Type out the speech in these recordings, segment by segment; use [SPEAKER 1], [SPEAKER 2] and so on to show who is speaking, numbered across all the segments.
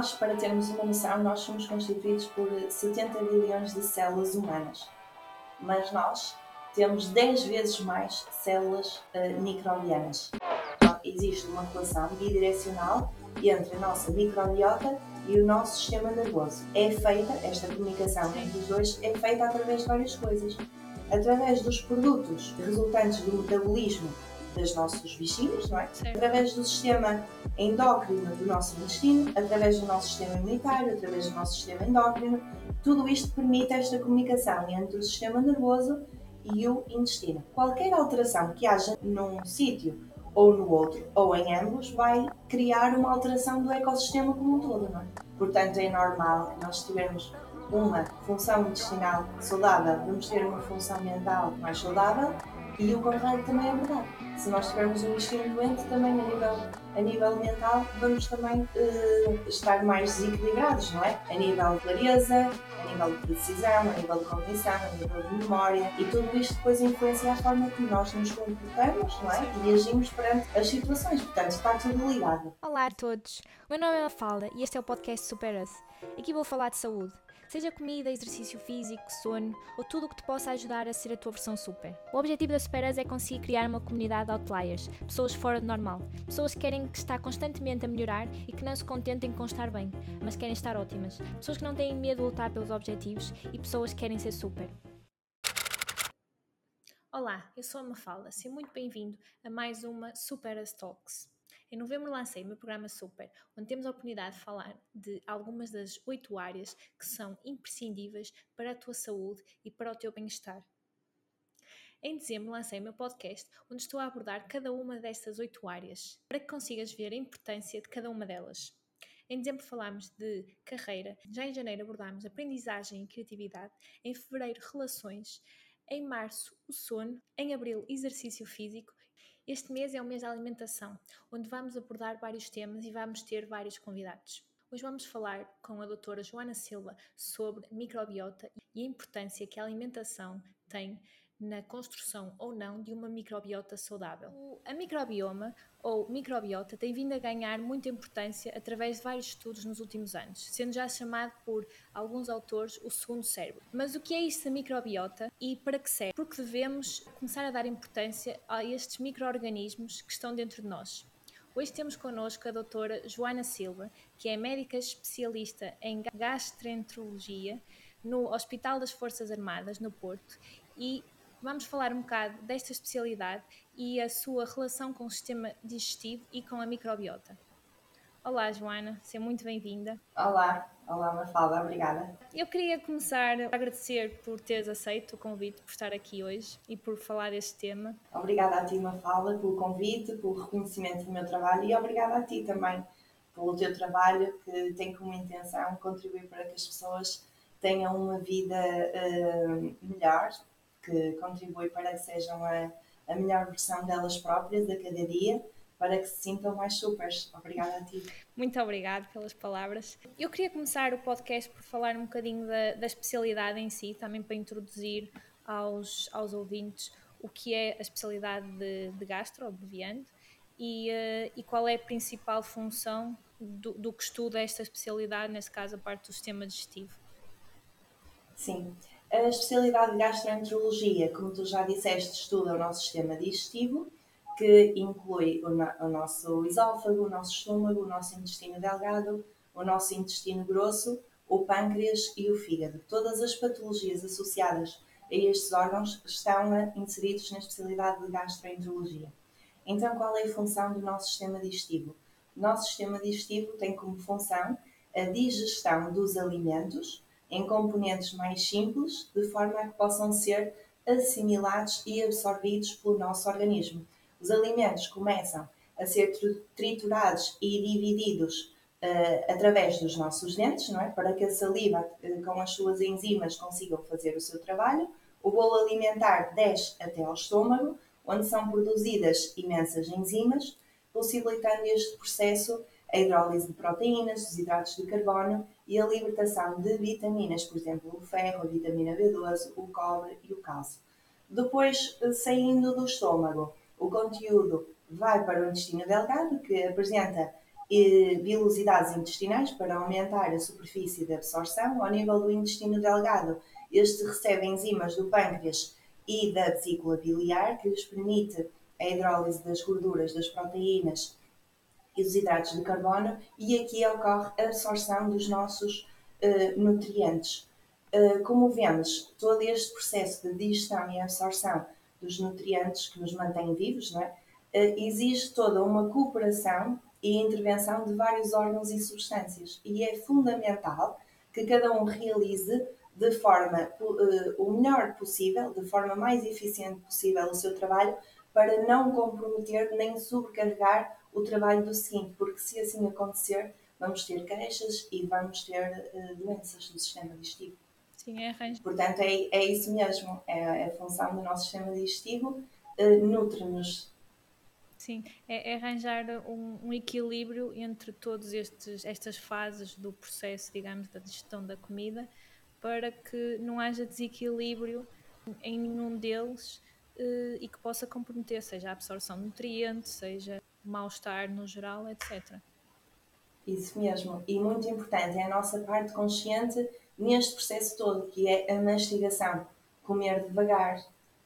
[SPEAKER 1] Nós, para termos uma noção, nós somos constituídos por 70 bilhões de células humanas, mas nós temos 10 vezes mais células uh, microbianas. Então, existe uma relação bidirecional entre a nossa microbiota e o nosso sistema nervoso. É feita, esta comunicação entre os dois, é feita através de várias coisas. Através dos produtos resultantes do metabolismo dos nossos bichinhos, não é? Através do sistema endócrino do nosso intestino, através do nosso sistema imunitário, através do nosso sistema endócrino. Tudo isto permite esta comunicação entre o sistema nervoso e o intestino. Qualquer alteração que haja num sítio ou no outro, ou em ambos, vai criar uma alteração do ecossistema como um todo, não é? Portanto, é normal nós tivermos uma função intestinal saudável, vamos ter uma função mental mais saudável e o contrário também é verdade. Se nós tivermos um intestino doente, também a nível, a nível mental, vamos também uh, estar mais desequilibrados, não é? A nível de clareza, a nível de decisão, a nível de cognição, a nível de memória e tudo isto depois influencia a forma como nós nos comportamos, não é? E agimos perante as situações, portanto está tudo ligado.
[SPEAKER 2] Olá a todos, o meu nome é Mafalda e este é o podcast Super Us. Aqui vou falar de saúde seja comida, exercício físico, sono ou tudo o que te possa ajudar a ser a tua versão super. O objetivo da Superas é conseguir criar uma comunidade de outliers, pessoas fora do normal, pessoas que querem que está constantemente a melhorar e que não se contentem com estar bem, mas querem estar ótimas, pessoas que não têm medo de lutar pelos objetivos e pessoas que querem ser super. Olá, eu sou a Mafalda, seja muito bem-vindo a mais uma Super Talks. Em novembro lancei o meu programa Super, onde temos a oportunidade de falar de algumas das oito áreas que são imprescindíveis para a tua saúde e para o teu bem-estar. Em dezembro lancei o meu podcast, onde estou a abordar cada uma destas oito áreas, para que consigas ver a importância de cada uma delas. Em dezembro falámos de carreira, já em janeiro abordámos aprendizagem e criatividade, em fevereiro relações, em março o sono, em abril exercício físico este mês é o mês da alimentação, onde vamos abordar vários temas e vamos ter vários convidados. Hoje vamos falar com a doutora Joana Silva sobre microbiota e a importância que a alimentação tem na construção ou não de uma microbiota saudável. A microbioma ou microbiota tem vindo a ganhar muita importância através de vários estudos nos últimos anos, sendo já chamado por alguns autores o segundo cérebro. Mas o que é isto da microbiota e para que serve? Porque devemos começar a dar importância a estes micro-organismos que estão dentro de nós. Hoje temos connosco a doutora Joana Silva, que é médica especialista em gastroenterologia no Hospital das Forças Armadas, no Porto, e Vamos falar um bocado desta especialidade e a sua relação com o sistema digestivo e com a microbiota. Olá, Joana, seja muito bem-vinda.
[SPEAKER 1] Olá, olá, Mafalda, obrigada.
[SPEAKER 2] Eu queria começar a agradecer por teres aceito o convite, por estar aqui hoje e por falar deste tema.
[SPEAKER 1] Obrigada a ti, Mafalda, pelo convite, pelo reconhecimento do meu trabalho e obrigada a ti também pelo teu trabalho que tem como intenção contribuir para que as pessoas tenham uma vida uh, melhor que contribui para que sejam a, a melhor versão delas próprias a cada dia, para que se sintam mais supers. Obrigada a ti.
[SPEAKER 2] Muito obrigada pelas palavras. Eu queria começar o podcast por falar um bocadinho da, da especialidade em si, também para introduzir aos, aos ouvintes o que é a especialidade de, de gastro, abreviando, e, uh, e qual é a principal função do, do que estuda esta especialidade, nesse caso a parte do sistema digestivo.
[SPEAKER 1] Sim, a especialidade de gastroenterologia, como tu já disseste, estuda o nosso sistema digestivo, que inclui o, o nosso esófago, o nosso estômago, o nosso intestino delgado, o nosso intestino grosso, o pâncreas e o fígado. Todas as patologias associadas a estes órgãos estão inseridos na especialidade de gastroenterologia. Então, qual é a função do nosso sistema digestivo? O nosso sistema digestivo tem como função a digestão dos alimentos, em componentes mais simples, de forma a que possam ser assimilados e absorvidos pelo nosso organismo. Os alimentos começam a ser triturados e divididos uh, através dos nossos dentes, não é? Para que a saliva, uh, com as suas enzimas, consigam fazer o seu trabalho. O bolo alimentar desce até ao estômago, onde são produzidas imensas enzimas, possibilitando este processo a hidrólise de proteínas, dos hidratos de carbono e a libertação de vitaminas, por exemplo, o ferro, a vitamina B12, o cobre e o cálcio. Depois, saindo do estômago, o conteúdo vai para o intestino delgado, que apresenta vilosidades intestinais para aumentar a superfície de absorção. Ao nível do intestino delgado, este recebe enzimas do pâncreas e da vesícula biliar, que lhes permite a hidrólise das gorduras, das proteínas e dos hidratos de carbono, e aqui ocorre a absorção dos nossos uh, nutrientes. Uh, como vemos, todo este processo de digestão e absorção dos nutrientes que nos mantêm vivos, não é? uh, exige toda uma cooperação e intervenção de vários órgãos e substâncias, e é fundamental que cada um realize de forma o melhor possível, de forma mais eficiente possível o seu trabalho, para não comprometer nem sobrecarregar o trabalho do seguinte, porque se assim acontecer, vamos ter queixas e vamos ter uh, doenças do sistema digestivo.
[SPEAKER 2] Sim, é arranjo.
[SPEAKER 1] Portanto, é, é isso mesmo, é, é a função do nosso sistema digestivo, uh, nutre-nos
[SPEAKER 2] Sim, é, é arranjar um, um, equilíbrio entre todas estas fases do processo, digamos, da digestão da comida, para que não haja desequilíbrio em nenhum deles eh, e que possa comprometer, seja a absorção de nutrientes, seja mal-estar no geral, etc.
[SPEAKER 1] Isso mesmo, e muito importante é a nossa parte consciente neste processo todo, que é a mastigação. Comer devagar,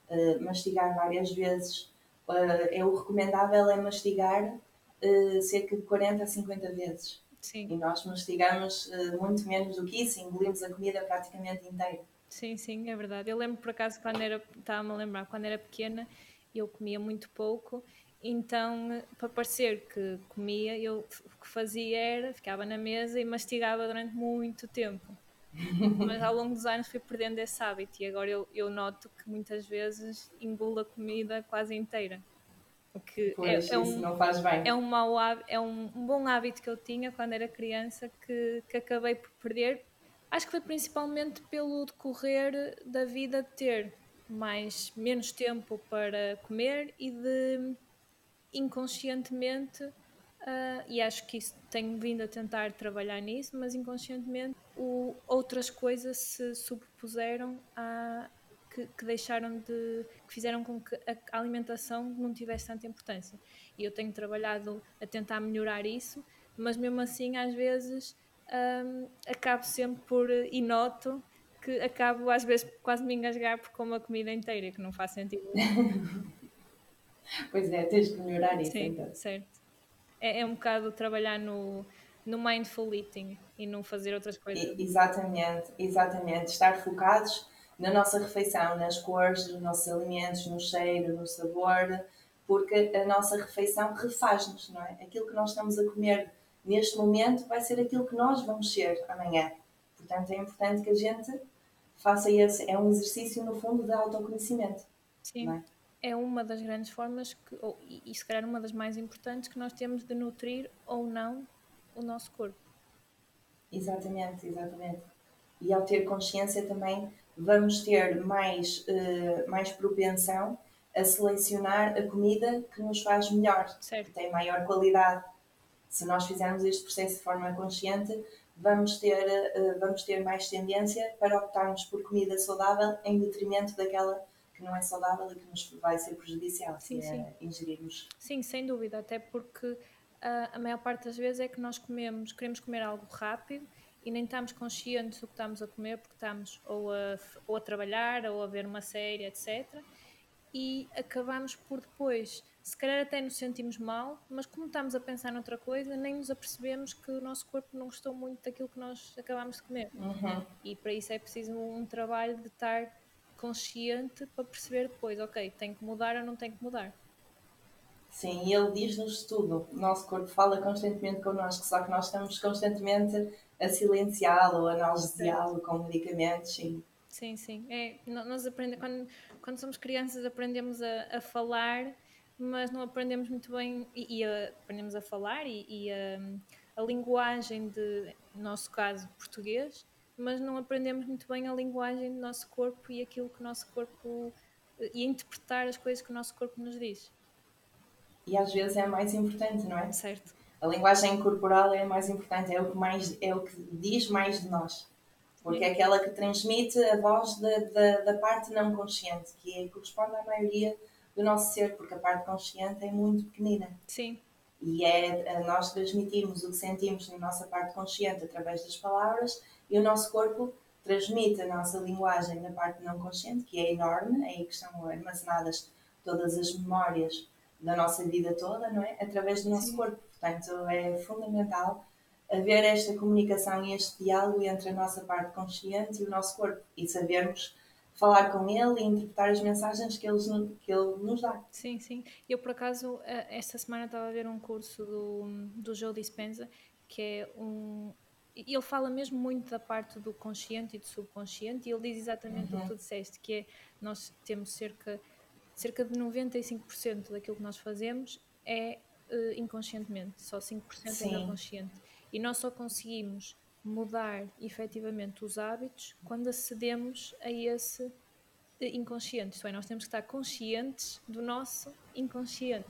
[SPEAKER 1] uh, mastigar várias vezes, uh, é o recomendável é mastigar uh, cerca de 40 a 50 vezes.
[SPEAKER 2] Sim.
[SPEAKER 1] E nós mastigamos uh, muito menos do que isso, engolimos a comida praticamente inteira.
[SPEAKER 2] Sim, sim, é verdade. Eu lembro por acaso quando era, estava-me a lembrar, quando era pequena, eu comia muito pouco, então para parecer que comia, eu o que fazia era, ficava na mesa e mastigava durante muito tempo. Mas ao longo dos anos fui perdendo esse hábito e agora eu, eu noto que muitas vezes engulo a comida quase inteira.
[SPEAKER 1] O que pois, é, é um, não faz bem.
[SPEAKER 2] É, um, mau, é um, um, bom hábito que eu tinha quando era criança que, que acabei por perder. Acho que foi principalmente pelo decorrer da vida de ter mais, menos tempo para comer e de inconscientemente Uh, e acho que isso tenho vindo a tentar trabalhar nisso, mas inconscientemente o, outras coisas se sobrepuseram a que, que, deixaram de que fizeram com que a alimentação não tivesse tanta importância. E eu tenho trabalhado a tentar melhorar isso, mas mesmo assim às vezes um, acabo sempre por e noto que acabo às vezes quase me engasgar por comer a comida inteira, que não faz sentido.
[SPEAKER 1] pois é, tens de melhorar isso
[SPEAKER 2] Sim,
[SPEAKER 1] então.
[SPEAKER 2] Certo é, é um bocado trabalhar no, no mindful eating e não fazer outras coisas.
[SPEAKER 1] Exatamente, exatamente. Estar focados na nossa refeição, nas cores dos nossos alimentos, no cheiro, no sabor, porque a nossa refeição refaz-nos, não é? Aquilo que nós estamos a comer neste momento vai ser aquilo que nós vamos ser amanhã. Portanto, é importante que a gente faça esse. É um exercício, no fundo, de autoconhecimento.
[SPEAKER 2] Sim.
[SPEAKER 1] É?
[SPEAKER 2] É uma das grandes formas, que, ou, e, e se calhar uma das mais importantes, que nós temos de nutrir ou não o nosso corpo.
[SPEAKER 1] Exatamente, exatamente. E ao ter consciência também vamos ter mais, uh, mais propensão a selecionar a comida que nos faz melhor,
[SPEAKER 2] certo.
[SPEAKER 1] que tem maior qualidade. Se nós fizermos este processo de forma consciente, vamos ter, uh, vamos ter mais tendência para optarmos por comida saudável em detrimento daquela que não é saudável e que nos vai ser prejudicial sim, se sim. ingerirmos.
[SPEAKER 2] Sim, sem dúvida, até porque uh, a maior parte das vezes é que nós comemos, queremos comer algo rápido e nem estamos conscientes do que estamos a comer porque estamos ou a, ou a trabalhar ou a ver uma série, etc. E acabamos por depois, se calhar até nos sentimos mal, mas como estamos a pensar noutra coisa, nem nos apercebemos que o nosso corpo não gostou muito daquilo que nós acabamos de comer.
[SPEAKER 1] Uhum.
[SPEAKER 2] E para isso é preciso um trabalho de estar consciente para perceber depois, ok, tenho que mudar ou não tenho que mudar.
[SPEAKER 1] Sim, e ele diz-nos tudo. O nosso corpo fala constantemente connosco, só que nós estamos constantemente a silenciá-lo, a analgesiá-lo com medicamentos. Sim,
[SPEAKER 2] sim. sim. É, nós aprendemos, quando, quando somos crianças aprendemos a, a falar, mas não aprendemos muito bem, e, e a, aprendemos a falar e, e a, a linguagem de, no nosso caso, português, mas não aprendemos muito bem a linguagem do nosso corpo e aquilo que o nosso corpo e interpretar as coisas que o nosso corpo nos diz.
[SPEAKER 1] E às vezes é a mais importante, não é?
[SPEAKER 2] Certo.
[SPEAKER 1] A linguagem corporal é a mais importante, é o que mais é o que diz mais de nós. Porque Sim. é aquela que transmite a voz da, da, da parte não consciente, que é, corresponde à maioria do nosso ser, porque a parte consciente é muito pequenina.
[SPEAKER 2] Sim.
[SPEAKER 1] E é nós transmitirmos o que sentimos na nossa parte consciente através das palavras e o nosso corpo transmite a nossa linguagem na parte não consciente, que é enorme, é aí que estão armazenadas todas as memórias da nossa vida toda, não é? Através do nosso Sim. corpo. Portanto, é fundamental haver esta comunicação e este diálogo entre a nossa parte consciente e o nosso corpo e sabermos falar com ele e interpretar as mensagens que, eles, que ele nos dá.
[SPEAKER 2] Sim, sim. Eu, por acaso, eh, esta semana estava a ver um curso do, do Joe Dispenza, que é um. Ele fala mesmo muito da parte do consciente e do subconsciente, e ele diz exatamente uhum. o que tu disseste, que é nós temos cerca, cerca de 95% daquilo que nós fazemos é uh, inconscientemente, só 5% Sim. é consciente. E nós só conseguimos mudar efetivamente os hábitos quando acedemos a esse inconsciente, isto é, nós temos que estar conscientes do nosso inconsciente.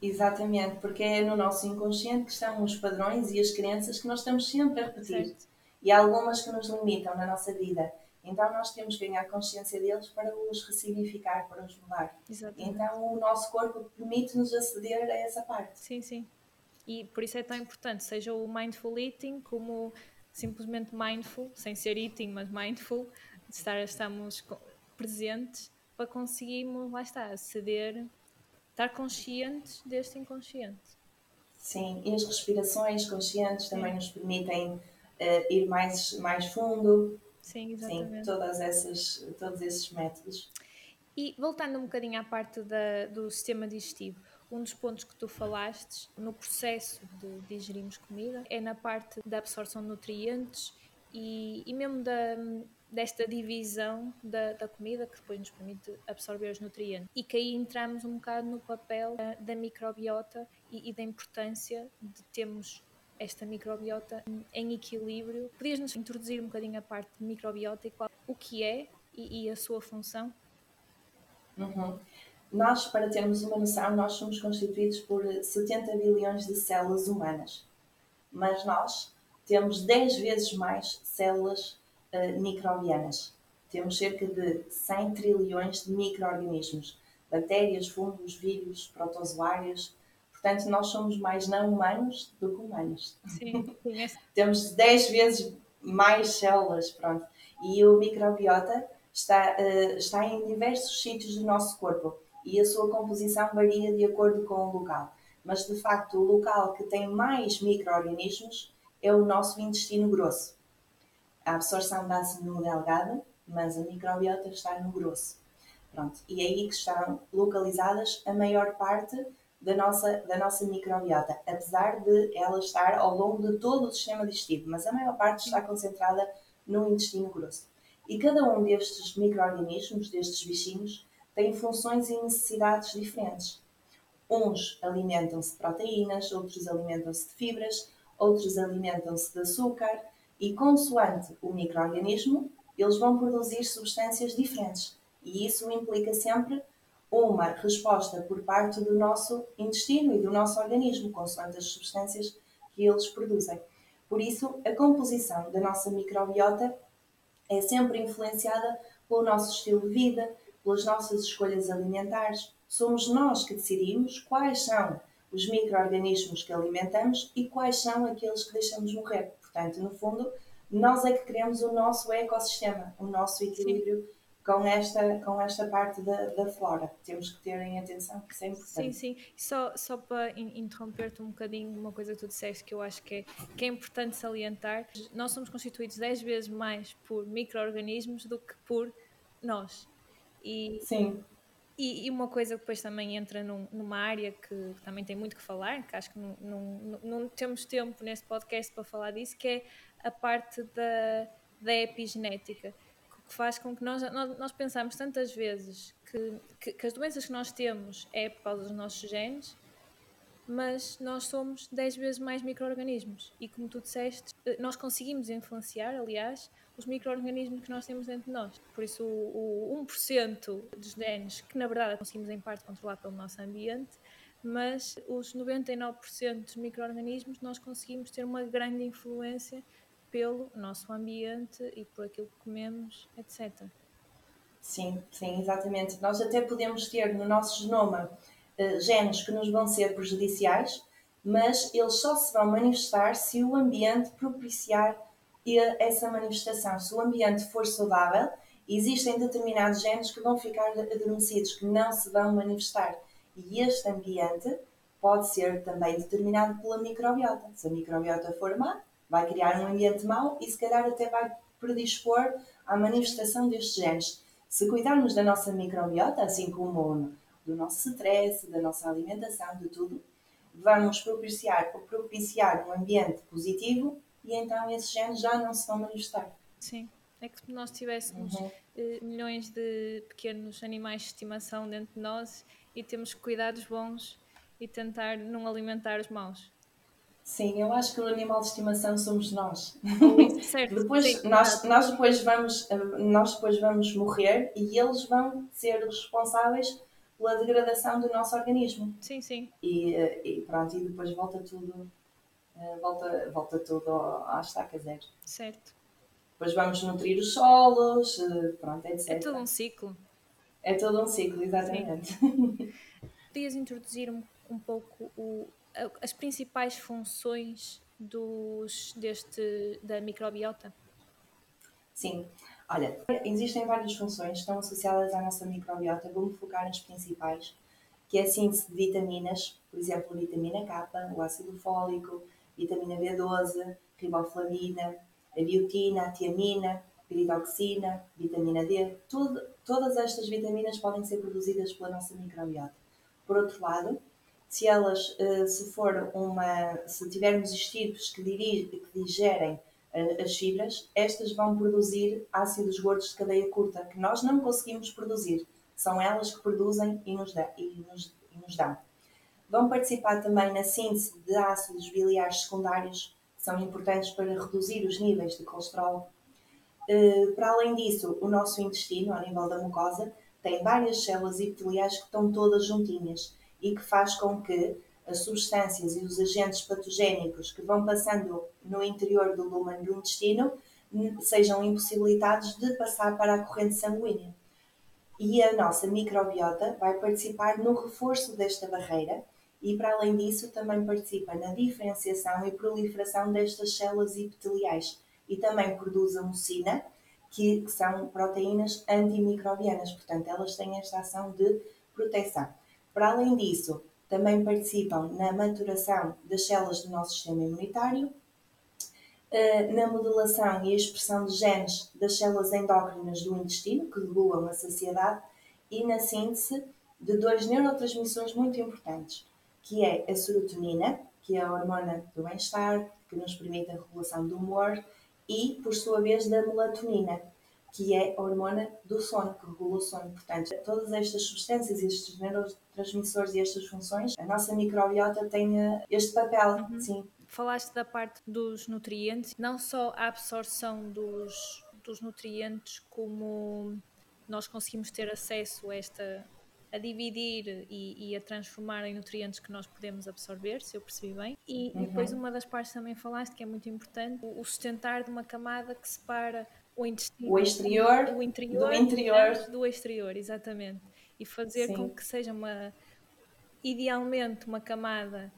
[SPEAKER 1] Exatamente, porque é no nosso inconsciente que estão os padrões e as crenças que nós estamos sempre a repetir. Certo. E há algumas que nos limitam na nossa vida. Então nós temos que ganhar consciência deles para os ressignificar, para os mudar. Exatamente. Então o nosso corpo permite-nos aceder a essa parte.
[SPEAKER 2] Sim, sim. E por isso é tão importante, seja o mindful eating como simplesmente mindful, sem ser eating, mas mindful, de estar, estamos presentes para conseguirmos, lá está, aceder, estar conscientes deste inconsciente.
[SPEAKER 1] Sim, e as respirações conscientes também nos permitem uh, ir mais, mais fundo.
[SPEAKER 2] Sim, exatamente.
[SPEAKER 1] Sim, todas essas, todos esses métodos.
[SPEAKER 2] E voltando um bocadinho à parte da, do sistema digestivo, um dos pontos que tu falaste no processo de digerirmos comida é na parte da absorção de nutrientes e, e mesmo da, desta divisão da, da, comida que depois nos permite absorver os nutrientes. E que aí entramos um bocado no papel da, da microbiota e, e, da importância de termos esta microbiota em equilíbrio. Podias-nos introduzir um bocadinho a parte de microbiota e qual, o que é e, e a sua função?
[SPEAKER 1] Uhum. Nós, para termos uma noção, nós somos constituídos por 70 bilhões de células humanas, mas nós temos 10 vezes mais células uh, microbianas. Temos cerca de 100 trilhões de micro-organismos, bactérias, fungos, vírus, protozoários. Portanto, nós somos mais não humanos do que humanos.
[SPEAKER 2] Sim,
[SPEAKER 1] temos 10 vezes mais células, pronto. E o microbiota está, uh, está em diversos sítios do nosso corpo e a sua composição varia de acordo com o local. Mas de facto, o local que tem mais micro-organismos é o nosso intestino grosso. A absorção dá-se no delgado, mas a microbiota está no grosso. Pronto, e é aí que estão localizadas a maior parte da nossa, da nossa microbiota, apesar de ela estar ao longo de todo o sistema digestivo, mas a maior parte está concentrada no intestino grosso. E cada um destes micro-organismos, destes bichinhos, têm funções e necessidades diferentes. Uns alimentam-se de proteínas, outros alimentam-se de fibras, outros alimentam-se de açúcar e, consoante o microorganismo, eles vão produzir substâncias diferentes. E isso implica sempre uma resposta por parte do nosso intestino e do nosso organismo, consoante as substâncias que eles produzem. Por isso, a composição da nossa microbiota é sempre influenciada pelo nosso estilo de vida, pelas nossas escolhas alimentares. Somos nós que decidimos quais são os micro-organismos que alimentamos e quais são aqueles que deixamos morrer. Portanto, no fundo, nós é que criamos o nosso ecossistema, o nosso equilíbrio sim. com esta, com esta parte da, da flora. Temos que ter em atenção, que isso é importante.
[SPEAKER 2] Sim, sim. Só, só para interromper-te um bocadinho, uma coisa que tu disseste que eu acho que é, que é importante salientar: nós somos constituídos 10 vezes mais por micro-organismos do que por nós.
[SPEAKER 1] E, Sim.
[SPEAKER 2] E, e, uma coisa que depois também entra num, numa área que também tem muito que falar, que acho que não, não, não, temos tempo neste podcast para falar disso, que é a parte da, da epigenética, que faz com que nós, nós, nós pensamos tantas vezes que, que, que as doenças que nós temos é por causa dos nossos genes, mas nós somos 10 vezes mais micro-organismos. E como tu disseste, eh, nós conseguimos influenciar, aliás, os micro-organismos que nós temos dentro de nós. Por isso, o, o 1% dos genes, que na verdade conseguimos em parte controlar pelo nosso ambiente, mas os 99% dos micro-organismos nós conseguimos ter uma grande influência pelo nosso ambiente e por aquilo que comemos, etc.
[SPEAKER 1] Sim, sim, exatamente. Nós até podemos ter no nosso genoma uh, genes que nos vão ser prejudiciais mas eles só se vão manifestar se o ambiente propiciar essa manifestação. Se o ambiente for saudável, existem determinados genes que vão ficar adormecidos, que não se vão manifestar. E este ambiente pode ser também determinado pela microbiota. Se a microbiota for má, vai criar um ambiente mau e se calhar até vai predispor à manifestação destes genes. Se cuidarmos da nossa microbiota, assim como do nosso stress, da nossa alimentação, de tudo, vamos propiciar, propiciar um ambiente positivo e então esses genes já não se vão manifestar.
[SPEAKER 2] Sim. É que se nós tivéssemos uhum. uh, milhões de pequenos animais de estimação dentro de nós e temos que cuidar dos bons e tentar não alimentar os maus.
[SPEAKER 1] Sim, eu acho que o animal de estimação somos nós.
[SPEAKER 2] Certo,
[SPEAKER 1] depois,
[SPEAKER 2] sim,
[SPEAKER 1] nós, nós, depois vamos, nós depois vamos morrer e eles vão ser responsáveis pela degradação do nosso organismo.
[SPEAKER 2] Sim, sim.
[SPEAKER 1] E, e pronto, e depois volta tudo, eh, volta, volta tudo à estaca zero.
[SPEAKER 2] Certo.
[SPEAKER 1] Depois vamos nutrir os solos, eh, pronto, etc.
[SPEAKER 2] É todo um ciclo.
[SPEAKER 1] É todo um ciclo, exatamente.
[SPEAKER 2] Podias introduzir um, um pouco o, as principais funções dos, deste, da microbiota?
[SPEAKER 1] Sim. Olha, existem várias funções que estão associadas à nossa microbiota. Vou-me focar nas principais, que é a síntese de vitaminas, por exemplo, a vitamina K, o ácido fólico, vitamina B12, riboflavina, a biotina, a tiamina, piridoxina, vitamina D. Tudo, todas estas vitaminas podem ser produzidas pela nossa microbiota. Por outro lado, se elas, eh, se for uma, se tivermos estirpes que, que digerem eh, as fibras, estas vão produzir ácidos gordos de cadeia curta, que nós não conseguimos produzir. São elas que produzem e nos, dá, e nos, e nos dão. Vão participar também na síntese de ácidos biliares secundários, que são importantes para reduzir os níveis de colesterol. Eh, para além disso, o nosso intestino, a nível da mucosa, tem várias células epiteliais que estão todas juntinhas e que faz com que as substâncias e os agentes patogénicos que vão passando no interior do lumen do intestino sejam impossibilitados de passar para a corrente sanguínea. E a nossa microbiota vai participar no reforço desta barreira e, para além disso, também participa na diferenciação e proliferação destas células epiteliais. E também produz a mucina, que, são proteínas antimicrobianas, portanto, elas têm esta ação de proteção. Para além disso, também participam na maturação das células do nosso sistema imunitário, eh, na modelação e expressão de genes das células endócrinas do intestino, que regulam a saciedade, e na síntese de dois neurotransmissores muito importantes, que é a serotonina, que é a hormona do bem-estar, que nos permite a regulação do humor, e, por sua vez, da melatonina, que é a hormona do sono, que regula o sono. Portanto, todas estas substâncias, estes neurotransmissores e estas funções, a nossa microbiota tem eh, este papel, uhum. sim.
[SPEAKER 2] Falaste da parte dos nutrientes, não só a absorção dos, dos nutrientes, como nós conseguimos ter acesso a esta a dividir e, e, a transformar em nutrientes que nós podemos absorver, se eu percebi bem. E, uhum. depois uma das partes também falaste que é muito importante, o sustentar de uma camada que separa o intestino,
[SPEAKER 1] o exterior,
[SPEAKER 2] o interior, do interior do exterior, exatamente, e fazer Sim. com que seja uma idealmente uma camada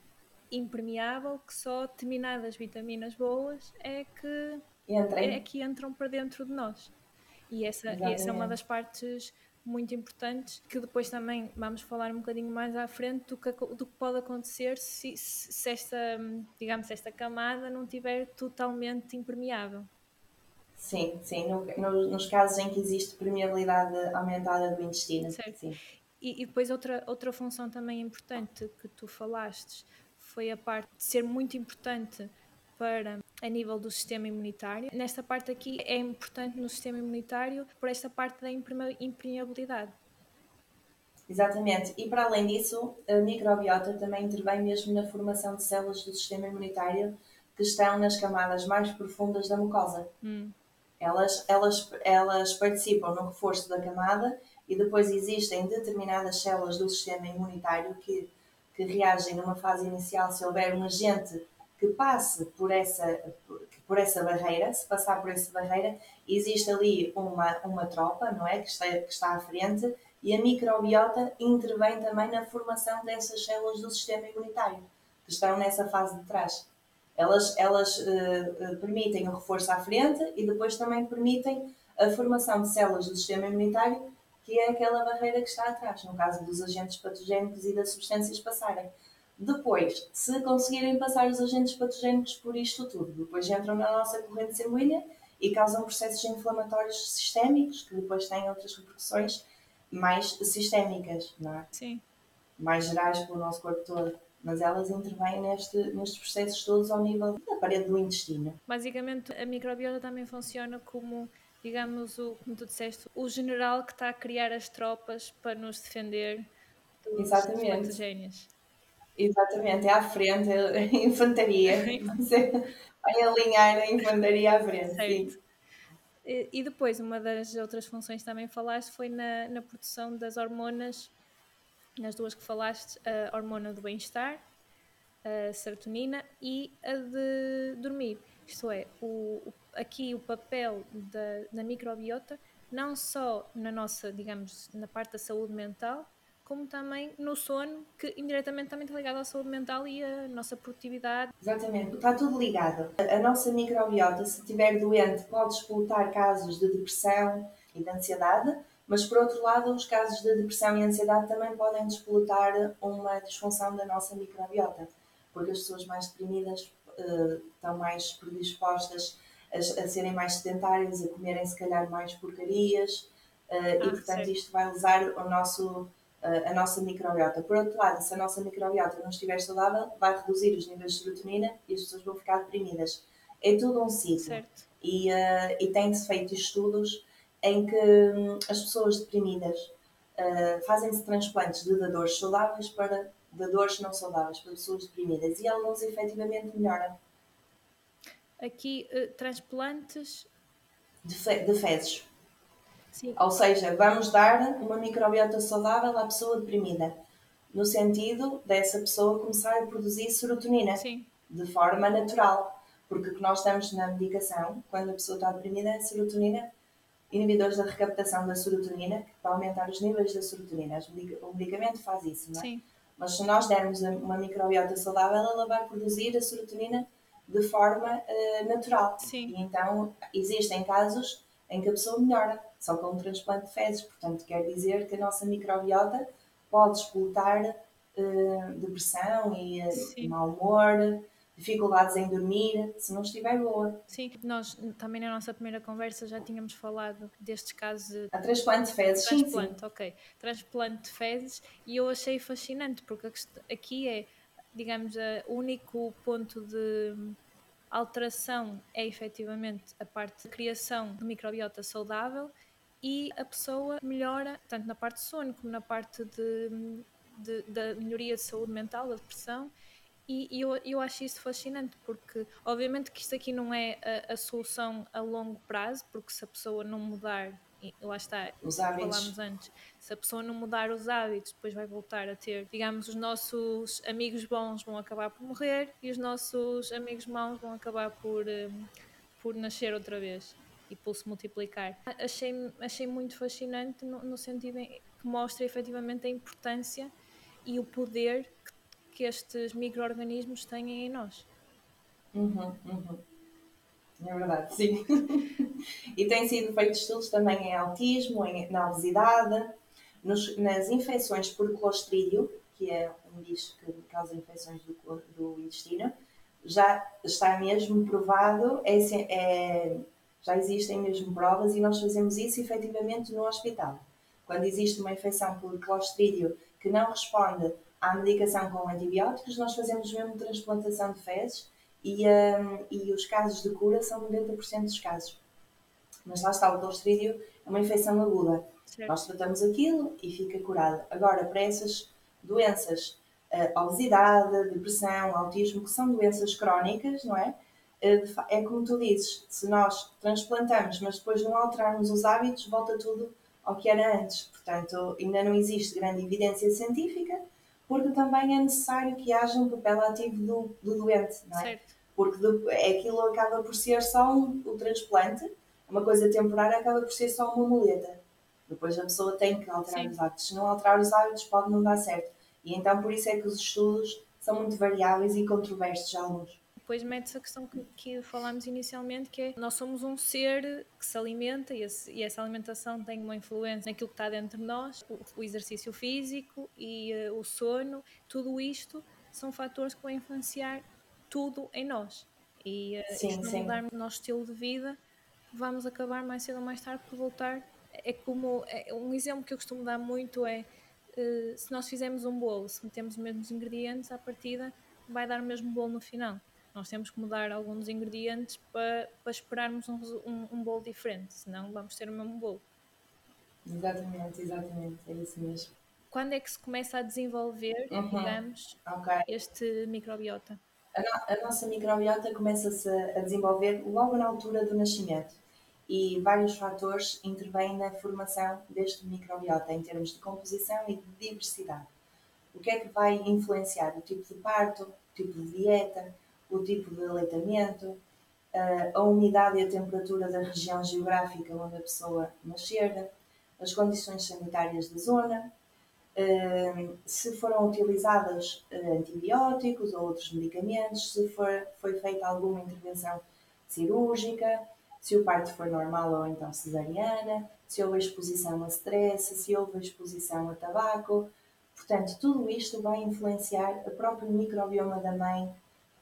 [SPEAKER 2] impermeável que só determinadas vitaminas boas é que Entrem. é que entram para dentro de nós. E essa, essa é uma das partes muito importantes que depois também vamos falar um bocadinho mais à frente do que, do que pode acontecer se, se esta, digamos, esta camada não estiver totalmente impermeável.
[SPEAKER 1] Sim, sim, no, no, nos casos em que existe permeabilidade aumentada do intestino.
[SPEAKER 2] Certo.
[SPEAKER 1] Sim.
[SPEAKER 2] E, e, depois outra, outra função também importante que tu falaste foi a parte de ser muito importante para a nível do sistema imunitário. Nesta parte aqui é importante no sistema imunitário por esta parte da impermeabilidade.
[SPEAKER 1] Exatamente. E para além disso, a microbiota também intervém mesmo na formação de células do sistema imunitário que estão nas camadas mais profundas da mucosa.
[SPEAKER 2] Hum.
[SPEAKER 1] Elas, elas, elas participam no reforço da camada e depois existem determinadas células do sistema imunitário que, que reagem numa fase inicial se houver um agente que passe por essa, por essa barreira, se passar por essa barreira, existe ali uma, uma tropa, não é? Que está, que está à frente e a microbiota intervém também na formação dessas células do sistema imunitário, que estão nessa fase de trás. Elas, elas uh, permitem o reforço à frente e depois também permitem a formação de células do sistema imunitário, que é aquela barreira que está atrás, no caso dos agentes patogénicos e das substâncias passarem. Depois, se conseguirem passar os agentes patogénicos por isto tudo, depois entram na nossa corrente sanguínea e causam processos inflamatórios sistémicos, que depois têm outras repercussões mais sistémicas, não é?
[SPEAKER 2] Sim.
[SPEAKER 1] Mais gerais para o nosso corpo todo. Mas elas intervêm neste, nestes processos todos ao nível da parede do intestino.
[SPEAKER 2] Basicamente, a microbiota também funciona como, digamos, o, como tu disseste, o general que está a criar as tropas para nos defender dos, Exatamente. patogénios.
[SPEAKER 1] Exatamente, é à frente, a infantaria. vai alinhar a infantaria à frente. Certo. Sim.
[SPEAKER 2] E depois, uma das outras funções que também falaste foi na, na produção das hormonas, nas duas que falaste, a hormona do bem-estar, a serotonina e a de dormir. Isto é, o, aqui o papel da, da microbiota, não só na nossa, digamos, na parte da saúde mental, como também no sono, que indiretamente também está ligado à saúde mental e à nossa produtividade.
[SPEAKER 1] Exatamente, está tudo ligado. A nossa microbiota, se estiver doente, pode explotar casos de depressão e de ansiedade, mas por outro lado, os casos de depressão e ansiedade também podem despolutar uma disfunção da nossa microbiota, porque as pessoas mais deprimidas uh, estão mais predispostas a, a, serem mais sedentárias, a comerem se calhar mais porcarias, uh, ah, e portanto certo. isto vai usar o nosso a nossa microbiota. Por outro lado, se a nossa microbiota não estiver saudável, vai reduzir os níveis de serotonina e as pessoas vão ficar deprimidas. É tudo um ciclo. E, uh, e tem-se feito estudos em que um, as pessoas deprimidas uh, fazem-se transplantes de dadores saudáveis para dadores não saudáveis, para pessoas deprimidas. E alguns efetivamente melhoram.
[SPEAKER 2] Aqui, uh, transplantes...
[SPEAKER 1] De, fe de fezes. Sim. Ou seja, vamos dar uma microbiota saudável à pessoa deprimida, no sentido dessa pessoa começar a produzir serotonina Sim. de forma natural. Porque o que nós estamos na medicação, quando a pessoa está deprimida, é serotonina, inibidores da recaptação da serotonina, para aumentar os níveis da serotonina. O medicamento faz isso, não é? Sim. Mas se nós dermos uma microbiota saudável, ela vai produzir a serotonina de forma uh, natural. Sim. E então existem casos em que a pessoa melhora só com um transplante de fezes. Portanto, quer dizer que a nossa microbiota pode explotar uh, depressão e uh, mau humor, dificuldades em dormir, se não estiver boa.
[SPEAKER 2] Sim, nós também na nossa primeira conversa já tínhamos falado destes casos de...
[SPEAKER 1] A transplante de fezes,
[SPEAKER 2] transplante,
[SPEAKER 1] sim, sim.
[SPEAKER 2] ok. Transplante de fezes e eu achei fascinante porque aqui é, digamos, o único ponto de alteração é efetivamente a parte de criação de microbiota saudável e a pessoa melhora tanto na parte de sono como na parte de, de, da melhoria de saúde mental, da depressão. E, e eu, eu acho isso fascinante, porque obviamente que isto aqui não é a, a solução a longo prazo, porque se a pessoa não mudar lá está,
[SPEAKER 1] os hábitos.
[SPEAKER 2] falámos antes, se a pessoa não mudar os hábitos, depois vai voltar a ter, digamos, os nossos amigos bons vão acabar por morrer e os nossos amigos maus vão acabar por, um, por nascer outra vez e se multiplicar. Achei, achei muito fascinante no, no sentido em, que mostra efetivamente a importância e o poder que, que estes micro-organismos têm em nós.
[SPEAKER 1] Uhum, uhum. É verdade, sim. e têm sido feitos estudos também em autismo, em, na obesidade, nos, nas infecções por clostrídio, que é um bicho que causa infecções do, do intestino, já está mesmo provado, é, é já existem mesmo provas e nós fazemos isso efetivamente no hospital. Quando existe uma infecção por Clostridio que não responde à medicação com antibióticos, nós fazemos mesmo transplantação de fezes e, um, e os casos de cura são 90% dos casos. Mas lá está, o Clostridio é uma infecção aguda. Certo. Nós tratamos aquilo e fica curado. Agora, para essas doenças, uh, obesidade, depressão, autismo, que são doenças crónicas, não é? Eh, é como tu dizes, se nós transplantamos, mas depois não alterarmos os hábitos, volta tudo ao que era antes. Portanto, ainda não existe grande evidência científica, porque também é necessário que haja um papel ativo do, do doente, não é? Certo. Porque do, é aquilo acaba por ser só um, o transplante, uma coisa temporária acaba por ser só uma muleta. Depois a pessoa tem que alterar Sim. os hábitos. Se não alterar os hábitos, pode não dar certo. E então por isso é que os estudos são muito variáveis e controversos alguns.
[SPEAKER 2] Depois mete-se a questão que, que, falámos inicialmente, que é nós somos um ser que se alimenta e, esse, e essa alimentação tem uma influência naquilo que está dentro de nós, o, o exercício físico e uh, o sono, tudo isto são fatores que vão influenciar tudo em nós. E, uh, sim, se não mudarmos o nosso estilo de vida, vamos acabar mais cedo ou mais tarde por voltar. É como é, um exemplo que eu costumo dar muito é uh, se nós fizermos um bolo, se metemos os mesmos ingredientes, à partida vai dar o mesmo bolo no final. Nós temos que mudar alguns ingredientes para, para esperarmos um, um, um bolo diferente, senão vamos ter o mesmo bolo.
[SPEAKER 1] Exatamente, exatamente, é isso mesmo.
[SPEAKER 2] Quando é que se começa a desenvolver, uhum. digamos, okay. este microbiota?
[SPEAKER 1] A, no, a nossa microbiota começa-se a desenvolver logo na altura do nascimento e vários fatores intervêm na formação deste microbiota em termos de composição e de diversidade. O que é que vai influenciar? O tipo de parto, o tipo de dieta, o tipo de aleitamento, a umidade e a temperatura da região geográfica onde a pessoa nascer, as condições sanitárias da zona, se foram utilizadas eh, antibióticos ou outros medicamentos, se for, foi feita alguma intervenção cirúrgica, se o parto foi normal ou então cesariana, se houve exposição a stress, se houve exposição a tabaco. Portanto, tudo isto vai influenciar o próprio microbioma da mãe,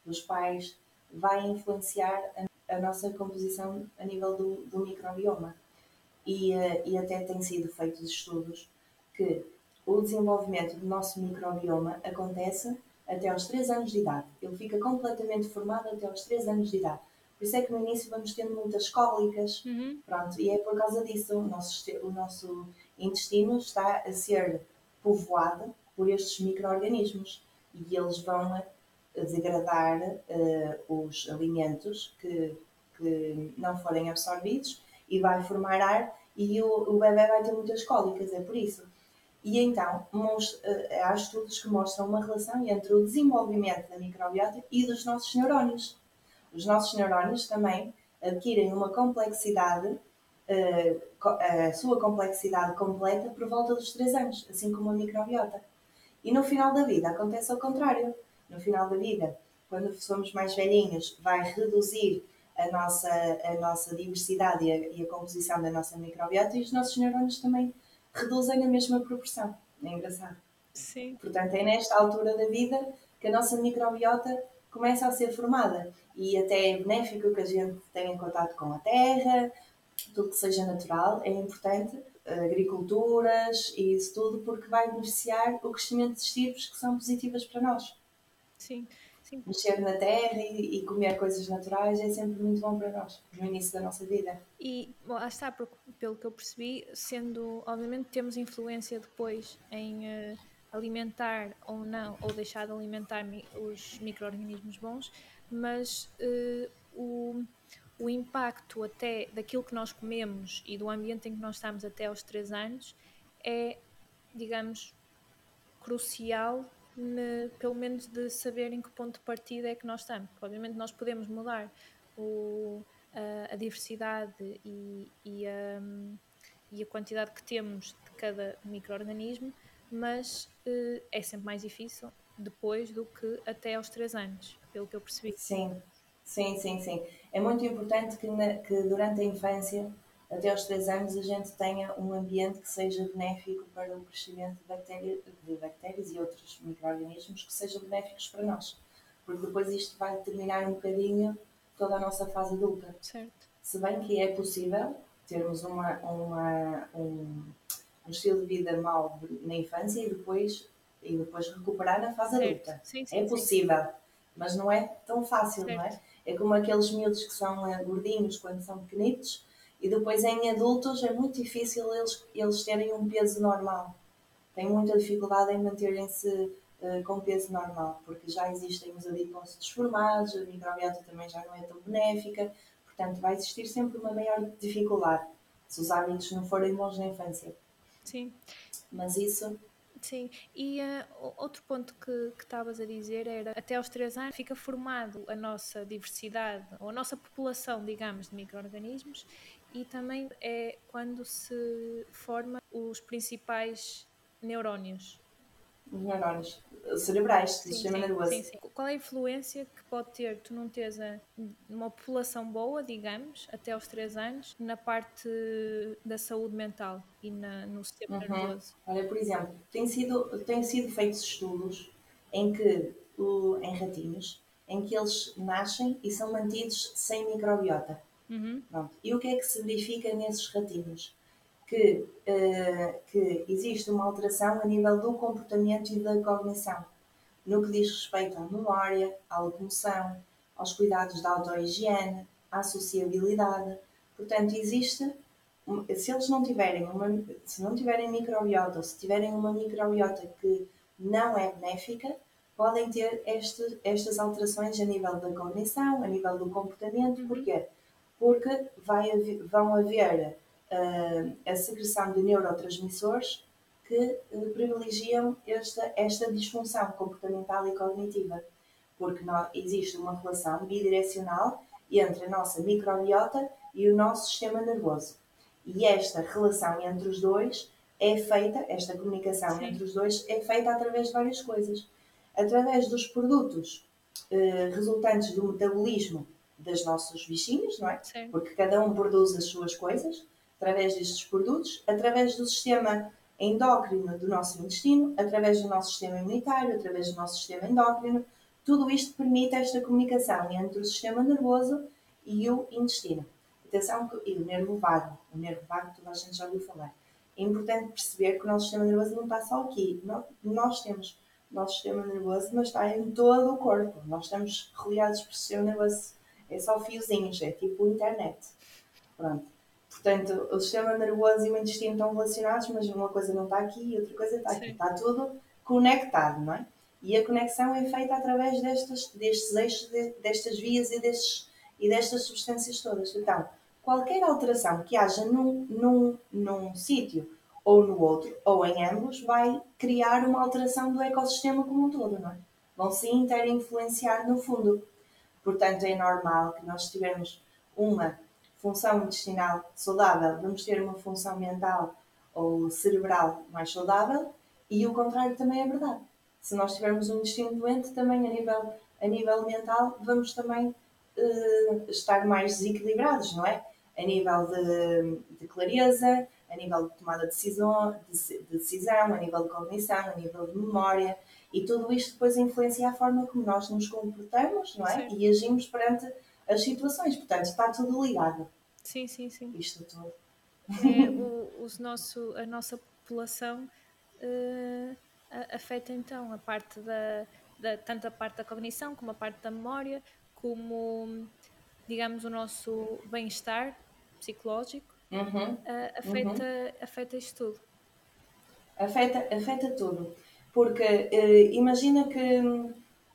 [SPEAKER 1] dos pais, vai influenciar a, a nossa composição a nível do, do microbioma. E, eh, e até têm sido feitos estudos que o desenvolvimento do nosso microbioma acontece até aos 3 anos de idade. Ele fica completamente formado até aos 3 anos de idade. Por isso é que no início vamos tendo muitas cólicas, uhum. pronto, e é por causa disso o nosso, o nosso intestino está a ser povoado por estes micro-organismos e eles vão degradar uh, os alimentos que, que não forem absorvidos e vai formar ar e o, o bebê vai ter muitas cólicas, é por isso. E então, eh, há estudos que mostram uma relação entre o desenvolvimento da microbiota e dos nossos neurónios. Os nossos neurónios também adquirem uma complexidade, eh, a sua complexidade completa por volta dos 3 anos, assim como a microbiota. E no final da vida acontece ao contrário. No final da vida, quando somos mais velhinhos, vai reduzir a nossa, a nossa diversidade e a, e a composição da nossa microbiota e os nossos neurónios também reduzem a mesma proporção. É engraçado.
[SPEAKER 2] Sim.
[SPEAKER 1] Portanto, é nesta altura da vida que a nossa microbiota começa a ser formada. E até é benéfico que a gente tenha contato com a terra, tudo que seja natural, é importante. Agriculturas e isso tudo, porque vai beneficiar o crescimento de estirpes que são positivas para nós.
[SPEAKER 2] Sim. Sim.
[SPEAKER 1] Mexer na terra e, e, comer coisas naturais é sempre muito bom para nós, no início da nossa vida.
[SPEAKER 2] E lá está, pelo que eu percebi, sendo, obviamente, temos influência depois em uh, alimentar ou não, ou deixar de alimentar os micro-organismos bons, mas uh, o, o impacto até daquilo que nós comemos e do ambiente em que nós estamos até aos 3 anos é, digamos, crucial pelo menos de saber em que ponto de partida é que nós estamos. Obviamente nós podemos mudar o, a, a, diversidade e, e, a, e, a, quantidade que temos de cada microorganismo, mas uh, é sempre mais difícil depois do que até aos 3 anos, pelo que eu percebi.
[SPEAKER 1] Sim, sim, sim, sim. É muito importante que, na, que durante a infância até aos 3 anos a gente tenha um ambiente que seja benéfico para o crescimento de, bactéria, de bactérias e outros micro-organismos que sejam benéficos para nós. Porque depois isto vai determinar um bocadinho toda a nossa fase adulta.
[SPEAKER 2] Certo.
[SPEAKER 1] Se bem que é possível termos uma, uma, um, um estilo de vida mau na infância e depois, e depois recuperar na fase certo. adulta.
[SPEAKER 2] Sim, sim,
[SPEAKER 1] é possível, sim. mas não é tão fácil, certo. não é? É como aqueles miúdos que são eh, gordinhos quando são pequenitos e depois em adultos é muito difícil eles, eles terem um peso normal. Têm muita dificuldade em manterem-se uh, com peso normal, porque já existem os adipócitos formados, a microbiota também já não é tão benéfica, portanto vai existir sempre uma maior dificuldade se os hábitos não forem bons na infância.
[SPEAKER 2] Sim.
[SPEAKER 1] Mas isso
[SPEAKER 2] Sim, e uh, outro ponto que estavas a dizer era até aos 3 anos fica formado a nossa diversidade, ou a nossa população, digamos, de micro-organismos e também é quando se forma os principais neurónios.
[SPEAKER 1] Os neurónios cerebrais
[SPEAKER 2] Sim,
[SPEAKER 1] sistema
[SPEAKER 2] sim,
[SPEAKER 1] nervoso.
[SPEAKER 2] sim, sim. Qual é a influência que pode ter tu não teres a- uma população boa, digamos, até aos 3 anos, na parte da saúde mental e na- no sistema
[SPEAKER 1] Uhum.
[SPEAKER 2] nervoso?
[SPEAKER 1] Olha, por exemplo, tem sido, têm sido feitos estudos em que, em ratinhos, em que eles nascem e são mantidos sem microbiota.
[SPEAKER 2] Uhum.
[SPEAKER 1] E o que é que se verifica nesses ratinhos? Que, eh, que existe uma alteração a nível do comportamento e da cognição, no que diz respeito à memória, à locomoção, aos cuidados da autohigiene, à sociabilidade. Portanto, existe, se eles não tiverem uma, se não tiverem microbiota, ou se tiverem uma microbiota que não é benéfica, podem ter este, estas alterações a nível da cognição, a nível do comportamento.
[SPEAKER 2] Uhum.
[SPEAKER 1] Porquê? Porque vai vão haver ah, a secreção de neurotransmissores que eh, privilegiam esta, esta disfunção comportamental e cognitiva. Porque nó- existe uma relação bidirecional entre a nossa microbiota e o nosso sistema nervoso. E esta relação entre os dois é feita, esta comunicação
[SPEAKER 2] Sim.
[SPEAKER 1] entre os dois é feita através de várias coisas. Através dos produtos eh, resultantes do metabolismo dos nossos bichinhos, não é?
[SPEAKER 2] Certo.
[SPEAKER 1] porque cada um produz as suas coisas através destes produtos, através do sistema endócrino do nosso intestino, através do nosso sistema imunitário, através do nosso sistema endócrino. Tudo isto permite esta comunicação entre o sistema nervoso e o intestino. Atenção, que- e o nervo vago. O nervo vago toda a gente já ouviu falar. É importante perceber que o nosso sistema nervoso não está só aqui. Nós, nós temos o nosso sistema nervoso, mas está em todo o corpo. Nós estamos religados por sistema nervoso. É só fiozinhos, é tipo internet. Pronto. Portanto, o sistema nervoso e o intestino estão relacionados, mas uma coisa não está aqui e outra coisa está aqui.
[SPEAKER 2] Sim.
[SPEAKER 1] Está tudo conectado, não é? E a conexão é feita através destas, destes eixos, de- destas vias e, destes, e destas substâncias todas. Então, qualquer alteração que haja num, num, num sítio ou no outro, ou em ambos, vai criar uma alteração do ecossistema como um todo, não é? Vão se interinfluenciar no fundo. Portanto, é normal que nós tivermos uma função intestinal saudável, vamos ter uma função mental ou cerebral mais saudável e o contrário também é verdade. Se nós tivermos um intestino doente, também a nível, a nível mental, vamos também eh, estar mais desequilibrados, não é? A nível de, de clareza, a nível de tomada de decisão, de, de decisão, a nível de cognição, a nível de memória. E tudo isto depois influencia a forma como nós nos comportamos, não é?
[SPEAKER 2] Certo.
[SPEAKER 1] E agimos perante as situações. Portanto, está tudo ligado.
[SPEAKER 2] Sim, sim, sim.
[SPEAKER 1] Isto tudo.
[SPEAKER 2] É, o, os nosso, a nossa população a- afeta então a parte da, da tanto a parte da cognição como a parte da memória, como digamos o nosso bem-estar psicológico,
[SPEAKER 1] Uhum.
[SPEAKER 2] eh, afeta, afeta isto tudo.
[SPEAKER 1] Afeta, afeta tudo. Porque eh, imagina que,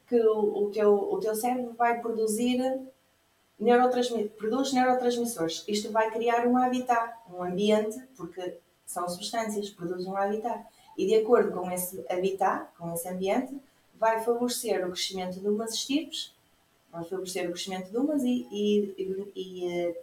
[SPEAKER 1] que o, o teu, o teu cérebro vai produzir neurotransmi produz neurotransmissores. Isto vai criar um habitat, um ambiente, porque são substâncias, produz um habitat. E de acordo com esse habitat, com esse ambiente, vai favorecer o crescimento de umas estirpes, vai favorecer o crescimento de umas e, e, e,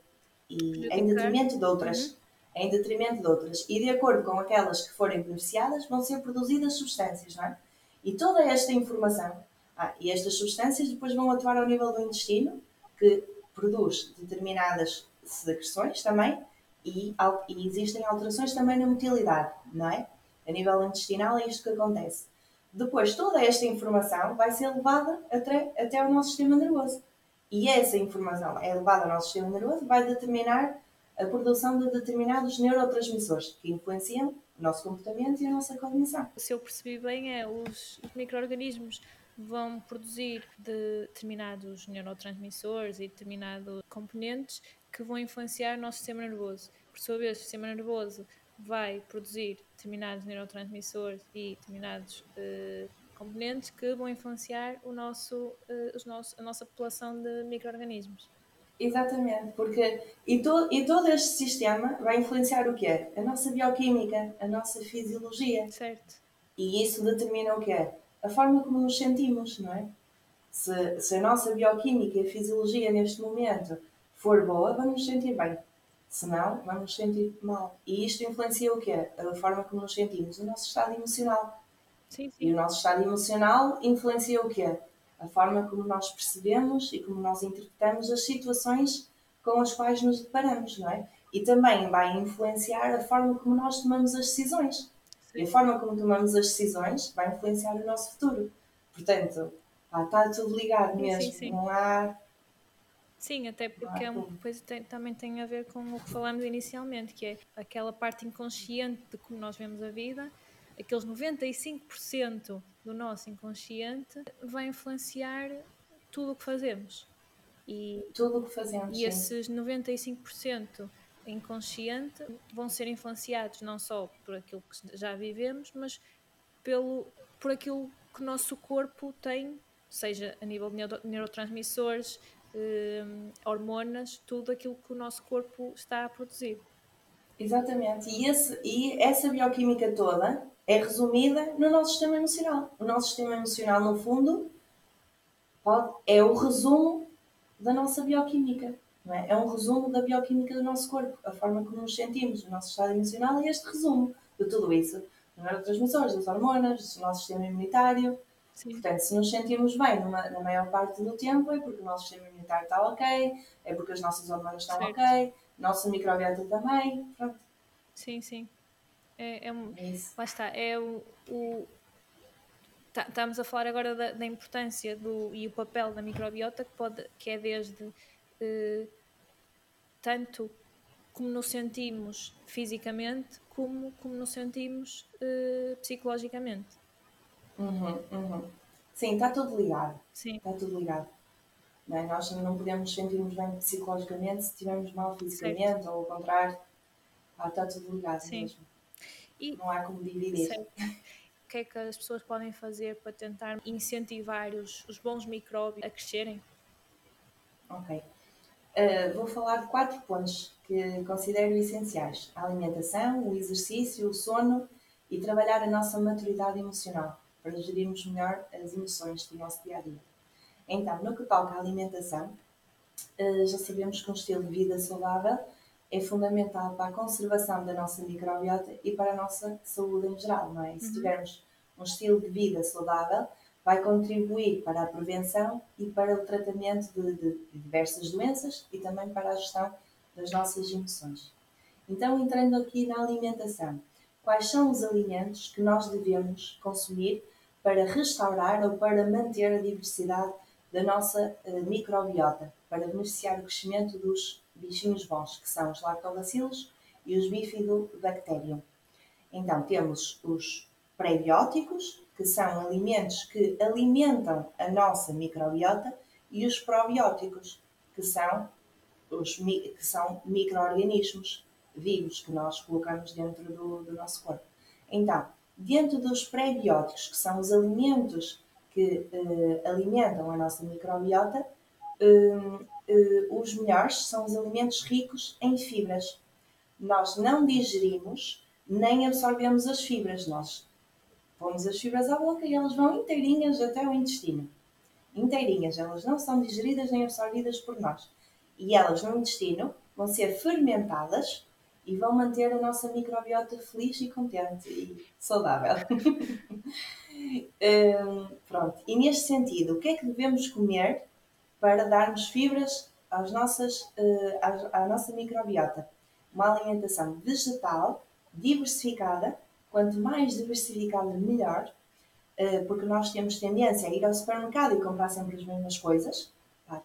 [SPEAKER 1] e, eh, em detrimento de outras. Em detrimento de outras. E de acordo com aquelas que forem beneficiadas, vão ser produzidas substâncias, não é? E toda esta informação, ah, e estas substâncias depois vão atuar ao nível do intestino, que produz determinadas secreções também, e, e existem alterações também na motilidade, não é? A nível intestinal é isto que acontece. Depois, toda esta informação vai ser levada até, até ao nosso sistema nervoso. E essa informação é levada ao nosso sistema nervoso, vai determinar a produção de determinados neurotransmissores que influenciam o nosso comportamento e a nossa cognição.
[SPEAKER 2] Se eu percebi bem, é os, os micro-organismos vão produzir de- determinados neurotransmissores e determinados componentes que vão influenciar o nosso sistema nervoso. Por sua vez, o sistema nervoso vai produzir determinados neurotransmissores e determinados eh, componentes que vão influenciar o nosso, eh, os a nossa população de micro-organismos.
[SPEAKER 1] Exatamente, porque e, to, e todo este sistema vai influenciar o quê? A nossa bioquímica, a nossa fisiologia.
[SPEAKER 2] Certo?
[SPEAKER 1] E isso determina o quê? A forma como nos sentimos, não é? Se, se a nossa bioquímica e a fisiologia neste momento for boa, vamos nos sentir bem. Se não, vamos nos sentir mal. E isto influencia o quê? A forma como nos sentimos, o nosso estado emocional.
[SPEAKER 2] Sim, sim.
[SPEAKER 1] E o nosso estado emocional influencia o quê? A forma como nós percebemos e como nós interpretamos as situações com as quais nos deparamos, não é? E também vai influenciar a forma como nós tomamos as decisões. E a forma como tomamos as decisões vai influenciar o nosso futuro. Portanto, ah, está tudo ligado mesmo. Sim, sim. Não há.
[SPEAKER 2] Sim, até porque é um, depois tem, também tem a ver com o que falamos inicialmente, que é aquela parte inconsciente de como nós vemos a vida, aqueles 95% do nosso inconsciente vai influenciar tudo o que fazemos.
[SPEAKER 1] E, tudo o que fazemos.
[SPEAKER 2] E esses 95% inconsciente vão ser influenciados não só por aquilo que já vivemos, mas pelo, por aquilo que o nosso corpo tem, seja a nível de neurotransmissores, eh, hormonas, tudo aquilo que o nosso corpo está a produzir.
[SPEAKER 1] Exatamente, e, esse, e essa bioquímica toda é resumida no nosso sistema emocional. O nosso sistema emocional, no fundo, pode, é o resumo da nossa bioquímica. É? é? um resumo da bioquímica do nosso corpo, a forma como nos sentimos, o nosso estado emocional é este resumo de tudo isso neurotransmissores, das hormonas, do nosso sistema imunitário. Sim. Portanto, se nos sentimos bem numa, na maior parte do tempo, é porque o nosso sistema imunitário está ok, é porque as nossas hormonas estão certo. ok, nossa microbiota também. Pronto.
[SPEAKER 2] Sim, sim. É, é, um, é lá está, é o. o tá, estamos a falar agora da, da, importância do, e o papel da microbiota, que, pode, que é desde eh, tanto como nos sentimos fisicamente, como, como nos sentimos uh, psicologicamente.
[SPEAKER 1] Uhum, uhum. Sim, está tudo ligado. Sim. Está tudo ligado. Não é? Nós não podemos sentir-nos bem psicologicamente se estivermos mal fisicamente certo. ou ao contrário. Ah, está tudo ligado Sim. mesmo. E, não há como dividir. Certo.
[SPEAKER 2] O que é que as pessoas podem fazer para tentar incentivar os, os bons micróbios a crescerem?
[SPEAKER 1] Ok. Uh, vou falar de quatro pontos que considero essenciais: a alimentação, o exercício, o sono e trabalhar a nossa maturidade emocional para gerirmos melhor as emoções do nosso dia a dia. Então, no que toca à alimentação, uh, já sabemos que um estilo de vida saudável é fundamental para a conservação da nossa microbiota e para a nossa saúde em geral, não é? Se uhum. tivermos um estilo de vida saudável, vai contribuir para a prevenção e para o tratamento de, de, diversas doenças e também para a gestão das nossas emoções. Então, entrando aqui na alimentação, quais são os alimentos que nós devemos consumir para restaurar ou para manter a diversidade da nossa uh, microbiota, para beneficiar o crescimento dos bichinhos bons, que são os lactobacilos e os bifidobacterium. Então, temos os prebióticos, que são alimentos que alimentam a nossa microbiota, e os probióticos, que são os que são micro-organismos vivos que nós colocamos dentro do, do nosso corpo. Então, dentro dos prebióticos, que são os alimentos que eh, alimentam a nossa microbiota, eh, eh, os melhores são os alimentos ricos em fibras. Nós não digerimos nem absorvemos as fibras, nós pomos as fibras à boca e elas vão inteirinhas até o intestino. Inteirinhas, elas não são digeridas nem absorvidas por nós. E elas no intestino vão ser fermentadas e vão manter a nossa microbiota feliz e contente e saudável. pronto, e neste sentido, o que é que devemos comer para darmos fibras às nossas, uh, à, à nossa microbiota? Uma alimentação vegetal, diversificada, quanto mais diversificada, melhor, uh, porque nós temos tendência a ir ao supermercado e comprar sempre as mesmas coisas.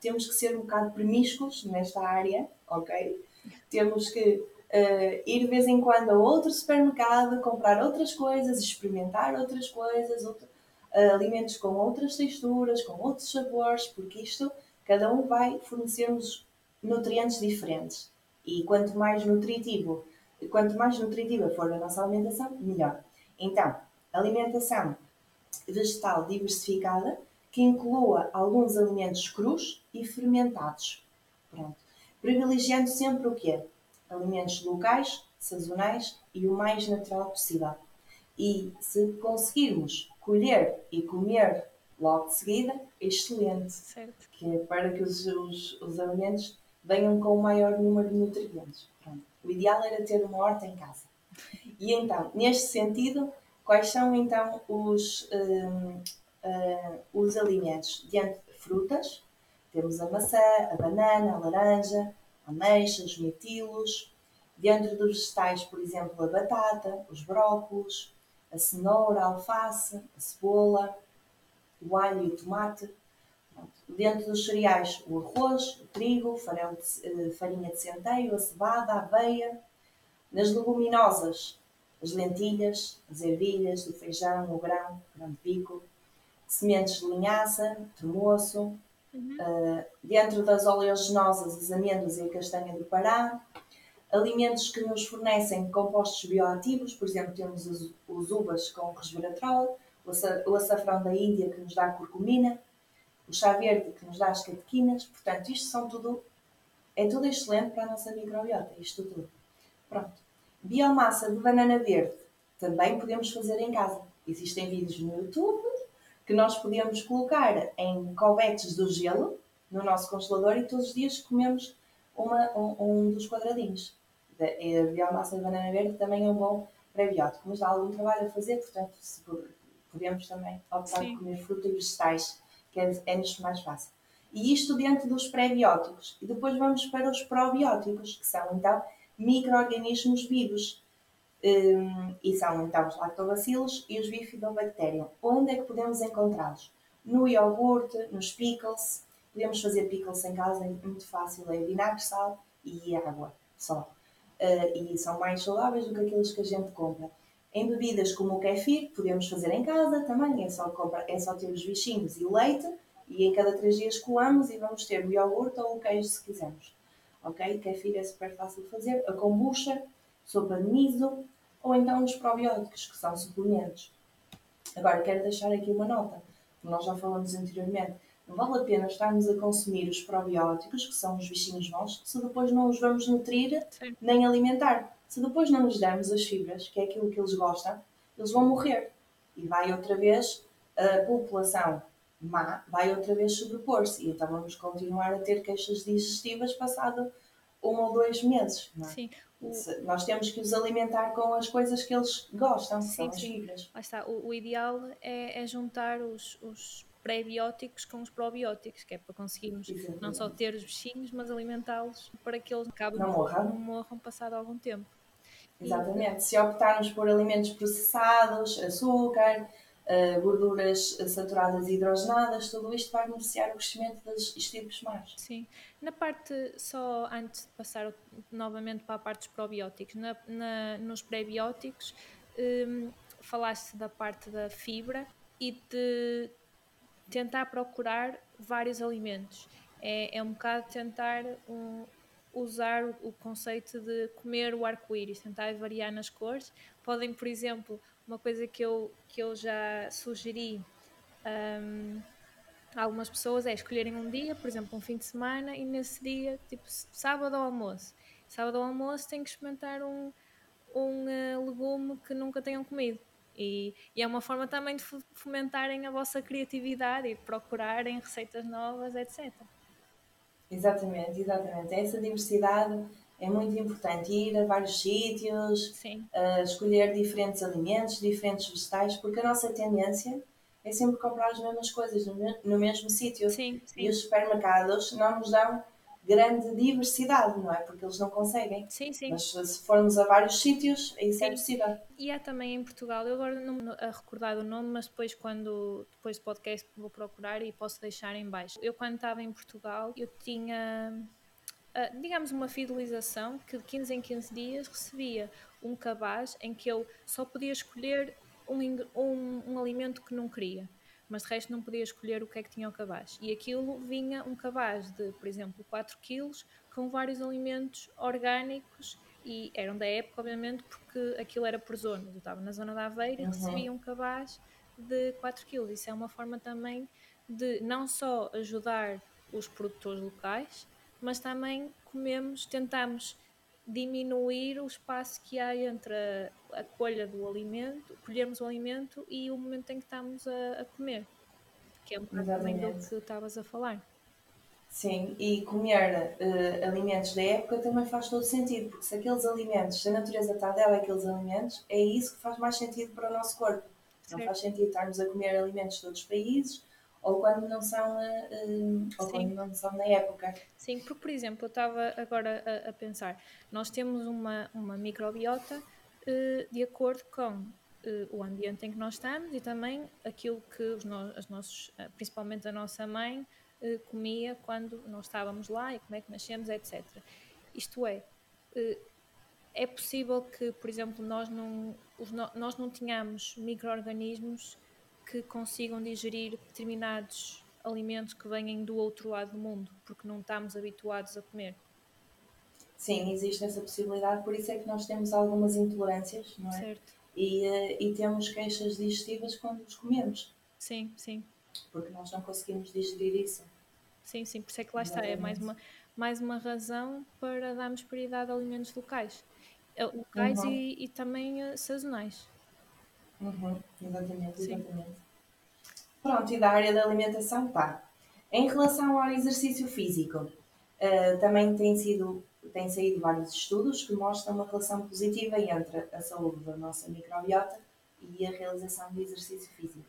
[SPEAKER 1] temos que ser um bocado promíscuos nesta área, ok? Temos que uh, ir de vez em quando a outro supermercado, comprar outras coisas, experimentar outras coisas, outro, uh, alimentos com outras texturas, com outros sabores, porque isto, cada um vai fornecer-nos nutrientes diferentes. E quanto mais nutritivo, quanto mais nutritiva for a nossa alimentação, melhor. Então, alimentação vegetal diversificada, que inclua alguns alimentos crus e fermentados. Pronto. Privilegiando sempre o quê? alimentos locais, sazonais e o mais natural possível. E se conseguirmos colher e comer logo de seguida, excelente. Certo. Que é para que os, os, os alimentos venham com o maior número de nutrientes. Pronto. O ideal era ter uma horta em casa. E então, neste sentido, Quais são então os, um, uh, os alimentos? Diante de frutas, temos a maçã, a banana, a laranja, ameixas, mirtilos. Dentro dos vegetais, por exemplo, a batata, os brócolos, a cenoura, a alface, a cebola, o alho e o tomate. Dentro dos cereais, o arroz, o trigo, de, farinha de centeio, a cevada, a aveia. Nas leguminosas, as lentilhas, as ervilhas, o feijão, o grão, grão de bico, sementes de linhaça, tremoço. Uhum. Uh, dentro das oleaginosas, as amêndoas e a castanha do Pará. Alimentos que nos fornecem compostos bioativos, por exemplo, temos os, os uvas com resveratrol, o açafrão da Índia que nos dá curcumina, o chá verde que nos dá as catequinas. Portanto, isto são tudo, é tudo excelente para a nossa microbiota, isto tudo. Pronto. Biomassa de banana verde também podemos fazer em casa. Existem vídeos no YouTube que nós podemos colocar em cobetes do gelo no nosso congelador e todos os dias comemos uma, um, um dos quadradinhos. A biomassa de banana verde também é um bom prebiótico, mas dá algum trabalho a fazer, portanto, podemos também optar Sim. por comer fruta e vegetais que é, é nos mais fácil. E isto dentro dos pré-bióticos. E depois vamos para os probióticos, que são então micro-organismos vivos. Um, e são então os lactobacilos e os bifidobacterium. Onde é que podemos encontrá-los? No iogurte, nos pickles. Podemos fazer pickles em casa, é muito fácil, é vinagre, sal e água só. Uh, e são mais saudáveis do que aqueles que a gente compra. Em bebidas como o kefir, podemos fazer em casa também, é só, comprar, é só ter os bichinhos e leite, e em cada três dias coamos e vamos ter o iogurte ou o queijo se quisermos. Ok? Kefir é super fácil de fazer. A kombucha, sopa de miso, ou então os probióticos, que são suplementos. Agora, quero deixar aqui uma nota, que nós já falamos anteriormente. Não vale a pena estarmos a consumir os probióticos, que são os bichinhos bons, se depois não os vamos nutrir nem alimentar. Se depois não lhes dermos as fibras, que é aquilo que eles gostam, eles vão morrer. E vai outra vez a população má, vai outra vez sobrepor-se. E então vamos continuar a ter queixas digestivas passado um ou dois meses. É? Sim. O... Nós temos que os alimentar com as coisas que eles gostam, que sim, são as fibras.
[SPEAKER 2] Lá está. O, o ideal é, é juntar os, os pré-bióticos com os probióticos, que é para conseguirmos Exatamente. não só ter os bichinhos, mas alimentá-los para que eles acabem não, morram. não morram passado algum tempo.
[SPEAKER 1] Exatamente. Se optarmos por alimentos processados, açúcar, uh, gorduras saturadas e hidrogenadas, tudo isto vai beneficiar o crescimento das estirpes más.
[SPEAKER 2] Sim. Na parte, só antes de passar novamente para a parte dos probióticos, na, na nos pré-bióticos, um, falaste da parte da fibra e de tentar procurar vários alimentos. É, é um bocado tentar um, usar o, conceito de comer o arco-íris, tentar variar nas cores. Podem, por exemplo, uma coisa que eu, que eu já sugeri um, a algumas pessoas é escolherem um dia, por exemplo, um fim de semana, e nesse dia, tipo sábado ao almoço. Sábado ao almoço têm que experimentar um, um uh, legume que nunca tenham comido. E, e, é uma forma também de fomentarem a vossa criatividade e procurarem receitas novas, etc.
[SPEAKER 1] Exatamente, exatamente. Essa diversidade é muito importante. Ir a vários sítios, uh, escolher diferentes alimentos, diferentes vegetais, porque a nossa tendência é sempre comprar as mesmas coisas no, no mesmo sítio. E os supermercados não nos dão grande diversidade, não é? Porque eles não conseguem.
[SPEAKER 2] Sim, sim.
[SPEAKER 1] Mas se formos a vários sítios, isso é sim. é possível.
[SPEAKER 2] E há também em Portugal, eu agora não a recordar o nome, mas depois quando depois do podcast vou procurar e posso deixar em baixo. Eu quando estava em Portugal, eu tinha Uh, digamos, uma fidelização que de 15 em 15 dias recebia um cabaz em que eu só podia escolher um, um, um alimento que não queria mas de resto não podia escolher o que é que tinha o cabaz. E aquilo vinha um cabaz de, por exemplo, 4 kg com vários alimentos orgânicos e eram da época, obviamente, porque aquilo era por zonas. Eu estava na zona da Aveira uhum. e recebia um cabaz de 4 kg. Isso é uma forma também de não só ajudar os produtores locais, mas também comemos, tentamos diminuir o espaço que há entre a, a colha do alimento, colhermos o alimento e o momento em que estamos a, a comer, que é um bocado também do que estavas a falar.
[SPEAKER 1] Sim, e comer uh, alimentos da época também faz todo sentido, porque se aqueles alimentos, se a natureza está dela aqueles alimentos, é isso que faz mais sentido para o nosso corpo. Não faz sentido estarmos a comer alimentos de outros países ou quando não são, uh, ou quando não são na época.
[SPEAKER 2] Sim, porque, por exemplo, eu estava agora a, a pensar, nós temos uma, uma microbiota uh, de acordo com o ambiente em que nós estamos e também aquilo que os no, as nossos, principalmente a nossa mãe, comia quando nós estávamos lá e como é que nascemos, etc. Isto é, é possível que, por exemplo, nós não, nós não tenhamos micro-organismos que consigam digerir determinados alimentos que vêm do outro lado do mundo, porque não estamos habituados a comer.
[SPEAKER 1] Sim, existe essa possibilidade, por isso é que nós temos algumas intolerâncias, não é? Certo. E, uh, e temos queixas digestivas quando os comemos.
[SPEAKER 2] Sim, sim.
[SPEAKER 1] Porque nós não conseguimos digerir isso.
[SPEAKER 2] Sim, sim, por isso é que lá está, é mais uma, mais uma razão para darmos prioridade a alimentos locais. Eh, locais uhum. e, e, também uh, sazonais.
[SPEAKER 1] Uhum, exatamente, exatamente. Sim. Pronto, e da área da alimentação, pá. Em relação ao exercício físico, uh, também tem sido têm saído vários estudos que mostram uma relação positiva entre a saúde da nossa microbiota e a realização de exercício físico.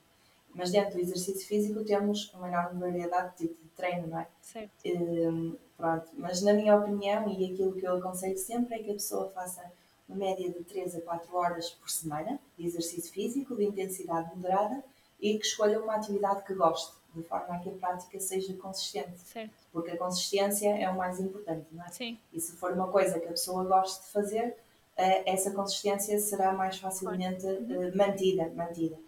[SPEAKER 1] Mas dentro do exercício físico temos uma enorme variedade de tipos de treino, não é?
[SPEAKER 2] Certo.
[SPEAKER 1] Um, pronto, mas na minha opinião e aquilo que eu aconselho sempre é que a pessoa faça uma média de 3 a 4 horas por semana de exercício físico de intensidade moderada e que escolha uma atividade que goste, de forma a que a prática seja consistente.
[SPEAKER 2] Certo.
[SPEAKER 1] Porque a consistência é o mais importante, não é?
[SPEAKER 2] Sim.
[SPEAKER 1] E se for uma coisa que a pessoa goste de fazer, eh, essa consistência será mais facilmente uhum. mantida. mantida.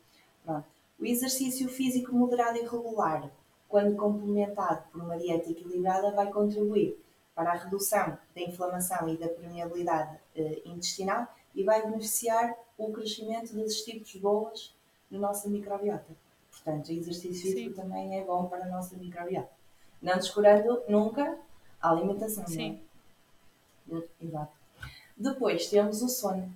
[SPEAKER 1] Pronto. O exercício físico moderado e regular, quando complementado por uma dieta equilibrada, vai contribuir para a redução da inflamação e da permeabilidade eh, intestinal e vai beneficiar o crescimento das estirpes boas na nossa microbiota. Portanto, o exercício físico Sim. também é bom para a nossa microbiota. Não descurando nunca a alimentação. Sim. Não é? Exato. Depois temos o sono.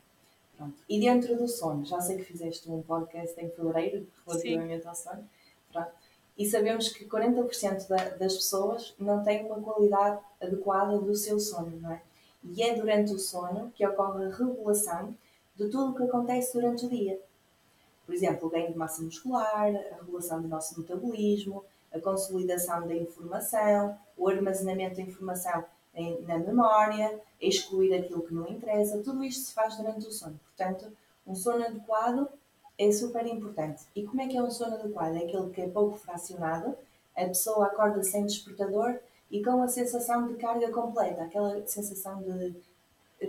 [SPEAKER 1] Pronto. E dentro do sono, já sei que fizeste um podcast em fevereiro relativamente Sim. ao sono. Pronto. E sabemos que 40% da, das pessoas não têm uma qualidade adequada do seu sono, não é? E é durante o sono que ocorre a regulação de tudo o que acontece durante o dia. Por exemplo, o ganho de massa muscular, a regulação do nosso metabolismo, a consolidação da informação, o armazenamento da informação na memória, excluir aquilo que não interessa, tudo isto se faz durante o sono. Portanto, um sono adequado é super importante. E como é que é um sono adequado? É aquele que é pouco fracionado, a pessoa acorda sem despertador e com a sensação de carga completa, aquela sensação de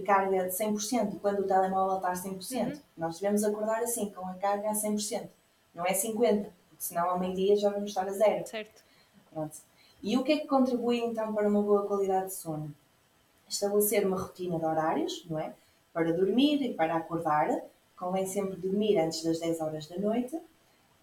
[SPEAKER 1] carga de 100%, quando o telemóvel está a 100%. Uhum. Nós devemos acordar assim, com a carga a 100%, não é 50%, porque senão ao meio-dia já vamos estar a zero.
[SPEAKER 2] Certo.
[SPEAKER 1] Pronto. E o que é que contribui então para uma boa qualidade de sono? Estabelecer uma rotina de horários, não é? Para dormir e para acordar. Convém sempre dormir antes das 10 horas da noite.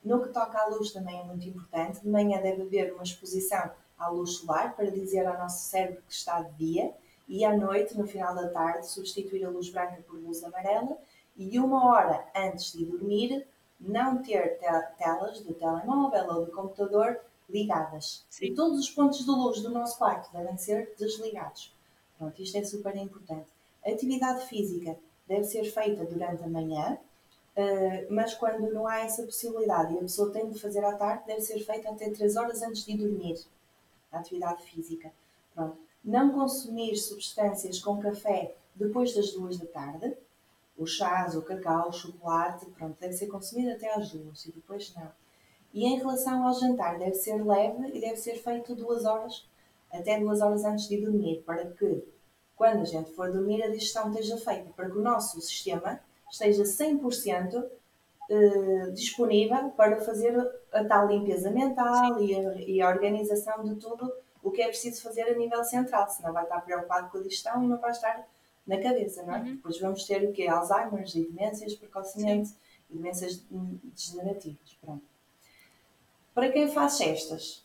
[SPEAKER 1] No que toca à luz também é muito importante. De manhã deve haver uma exposição à luz solar para dizer ao nosso cérebro que está de dia e à noite, no final da tarde, substituir a luz branca por luz amarela e uma hora antes de dormir não ter telas de telemóvel ou de computador ligadas. Sim. E todos os pontos de luz do nosso quarto devem ser desligados. Pronto, isto é super importante. Atividade física deve ser feita durante a manhã, eh, mas quando não há essa possibilidade e a pessoa tem de fazer à tarde, deve ser feita até 3 horas antes de dormir. A atividade física. Pronto. Não consumir substâncias com café depois das 2 da tarde. O chás, o cacau, o chocolate, pronto, deve ser consumido até às 2 e depois não. E em relação ao jantar, deve ser leve e deve ser feito duas horas, até duas horas antes de dormir, para que, quando a gente for dormir, a digestão esteja feita, para que o nosso sistema esteja 100% eh, disponível para fazer a tal limpeza mental e a, e a, organização de tudo o que é preciso fazer a nível central, senão vai estar preocupado com a digestão e não vai estar na cabeça, não é? Uhum. Depois vamos ter o quê? Alzheimer's e demências precocemente e demências degenerativas, pronto. Para quem faz cestas,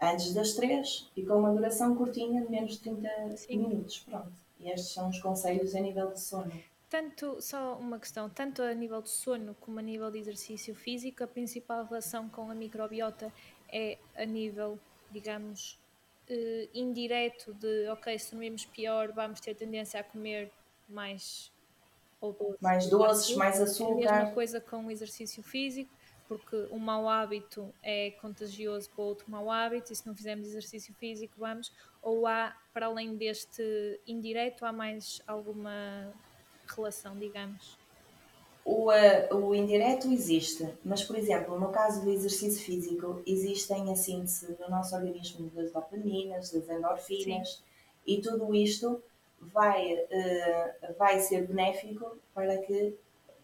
[SPEAKER 1] antes das três e com uma duração curtinha de menos de 30 Sim. minutos. Pronto. E estes são os conselhos a nível de sono.
[SPEAKER 2] Tanto, só uma questão, tanto a nível de sono como a nível de exercício físico, a principal relação com a microbiota é a nível, digamos, uh, indireto de, ok, se dormirmos pior, vamos ter tendência a comer mais ou doces,
[SPEAKER 1] mais doces, mais açúcar.
[SPEAKER 2] É a mesma coisa com o exercício físico, porque um mau hábito é contagioso para outro mau hábito, e se não fizermos exercício físico, vamos. Ou há, para além deste indireto, há mais alguma relação, digamos?
[SPEAKER 1] O, uh, o indireto existe, mas, por exemplo, no caso do exercício físico, existem a síntese no nosso organismo das dopaminas, das endorfinas, Sim. e tudo isto vai, uh, vai ser benéfico para que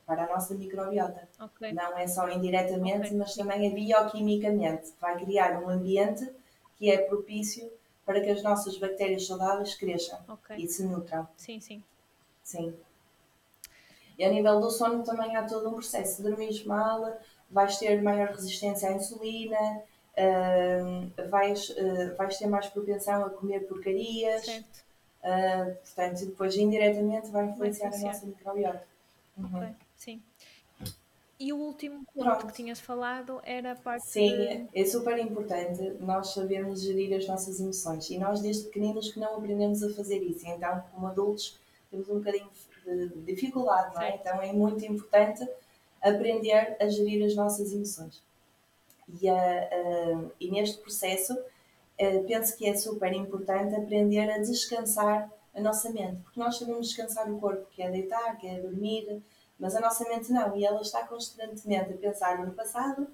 [SPEAKER 1] para a nossa microbiota. Okay. Não é só indiretamente, okay. mas também é bioquimicamente. Vai criar um ambiente que é propício para que as nossas bactérias saudáveis cresçam okay. e se nutram.
[SPEAKER 2] Sim, sim.
[SPEAKER 1] Sim. E a nível do sono também há todo um processo. Se dormires mal, vais ter maior resistência à insulina, uh, vais, uh, vais ter mais propensão a comer porcarias. Certo. Uh, portanto, depois indiretamente vai influenciar, a nossa microbiota.
[SPEAKER 2] Uhum. Ok, sim. E o último ponto Pronto. que tinhas falado era a parte.
[SPEAKER 1] Sim, de... é super importante nós sabermos gerir as nossas emoções. E nós, desde pequeninos, que não aprendemos a fazer isso. Então, como adultos, temos um bocadinho de dificuldade, não é? Então, é muito importante aprender a gerir as nossas emoções. E, uh, e neste processo, uh, penso que é super importante aprender a descansar a nossa mente, porque nós sabemos descansar o corpo, que é deitar, que é dormir, mas a nossa mente não, e ela está constantemente a pensar no passado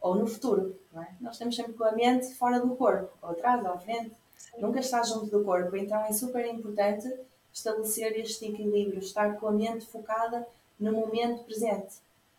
[SPEAKER 1] ou no futuro. É? Nós estamos sempre com a mente fora do corpo, ou atrás, ou à frente, Sim. nunca está junto do corpo, então é super importante estabelecer este equilíbrio, estar com a mente focada no momento presente,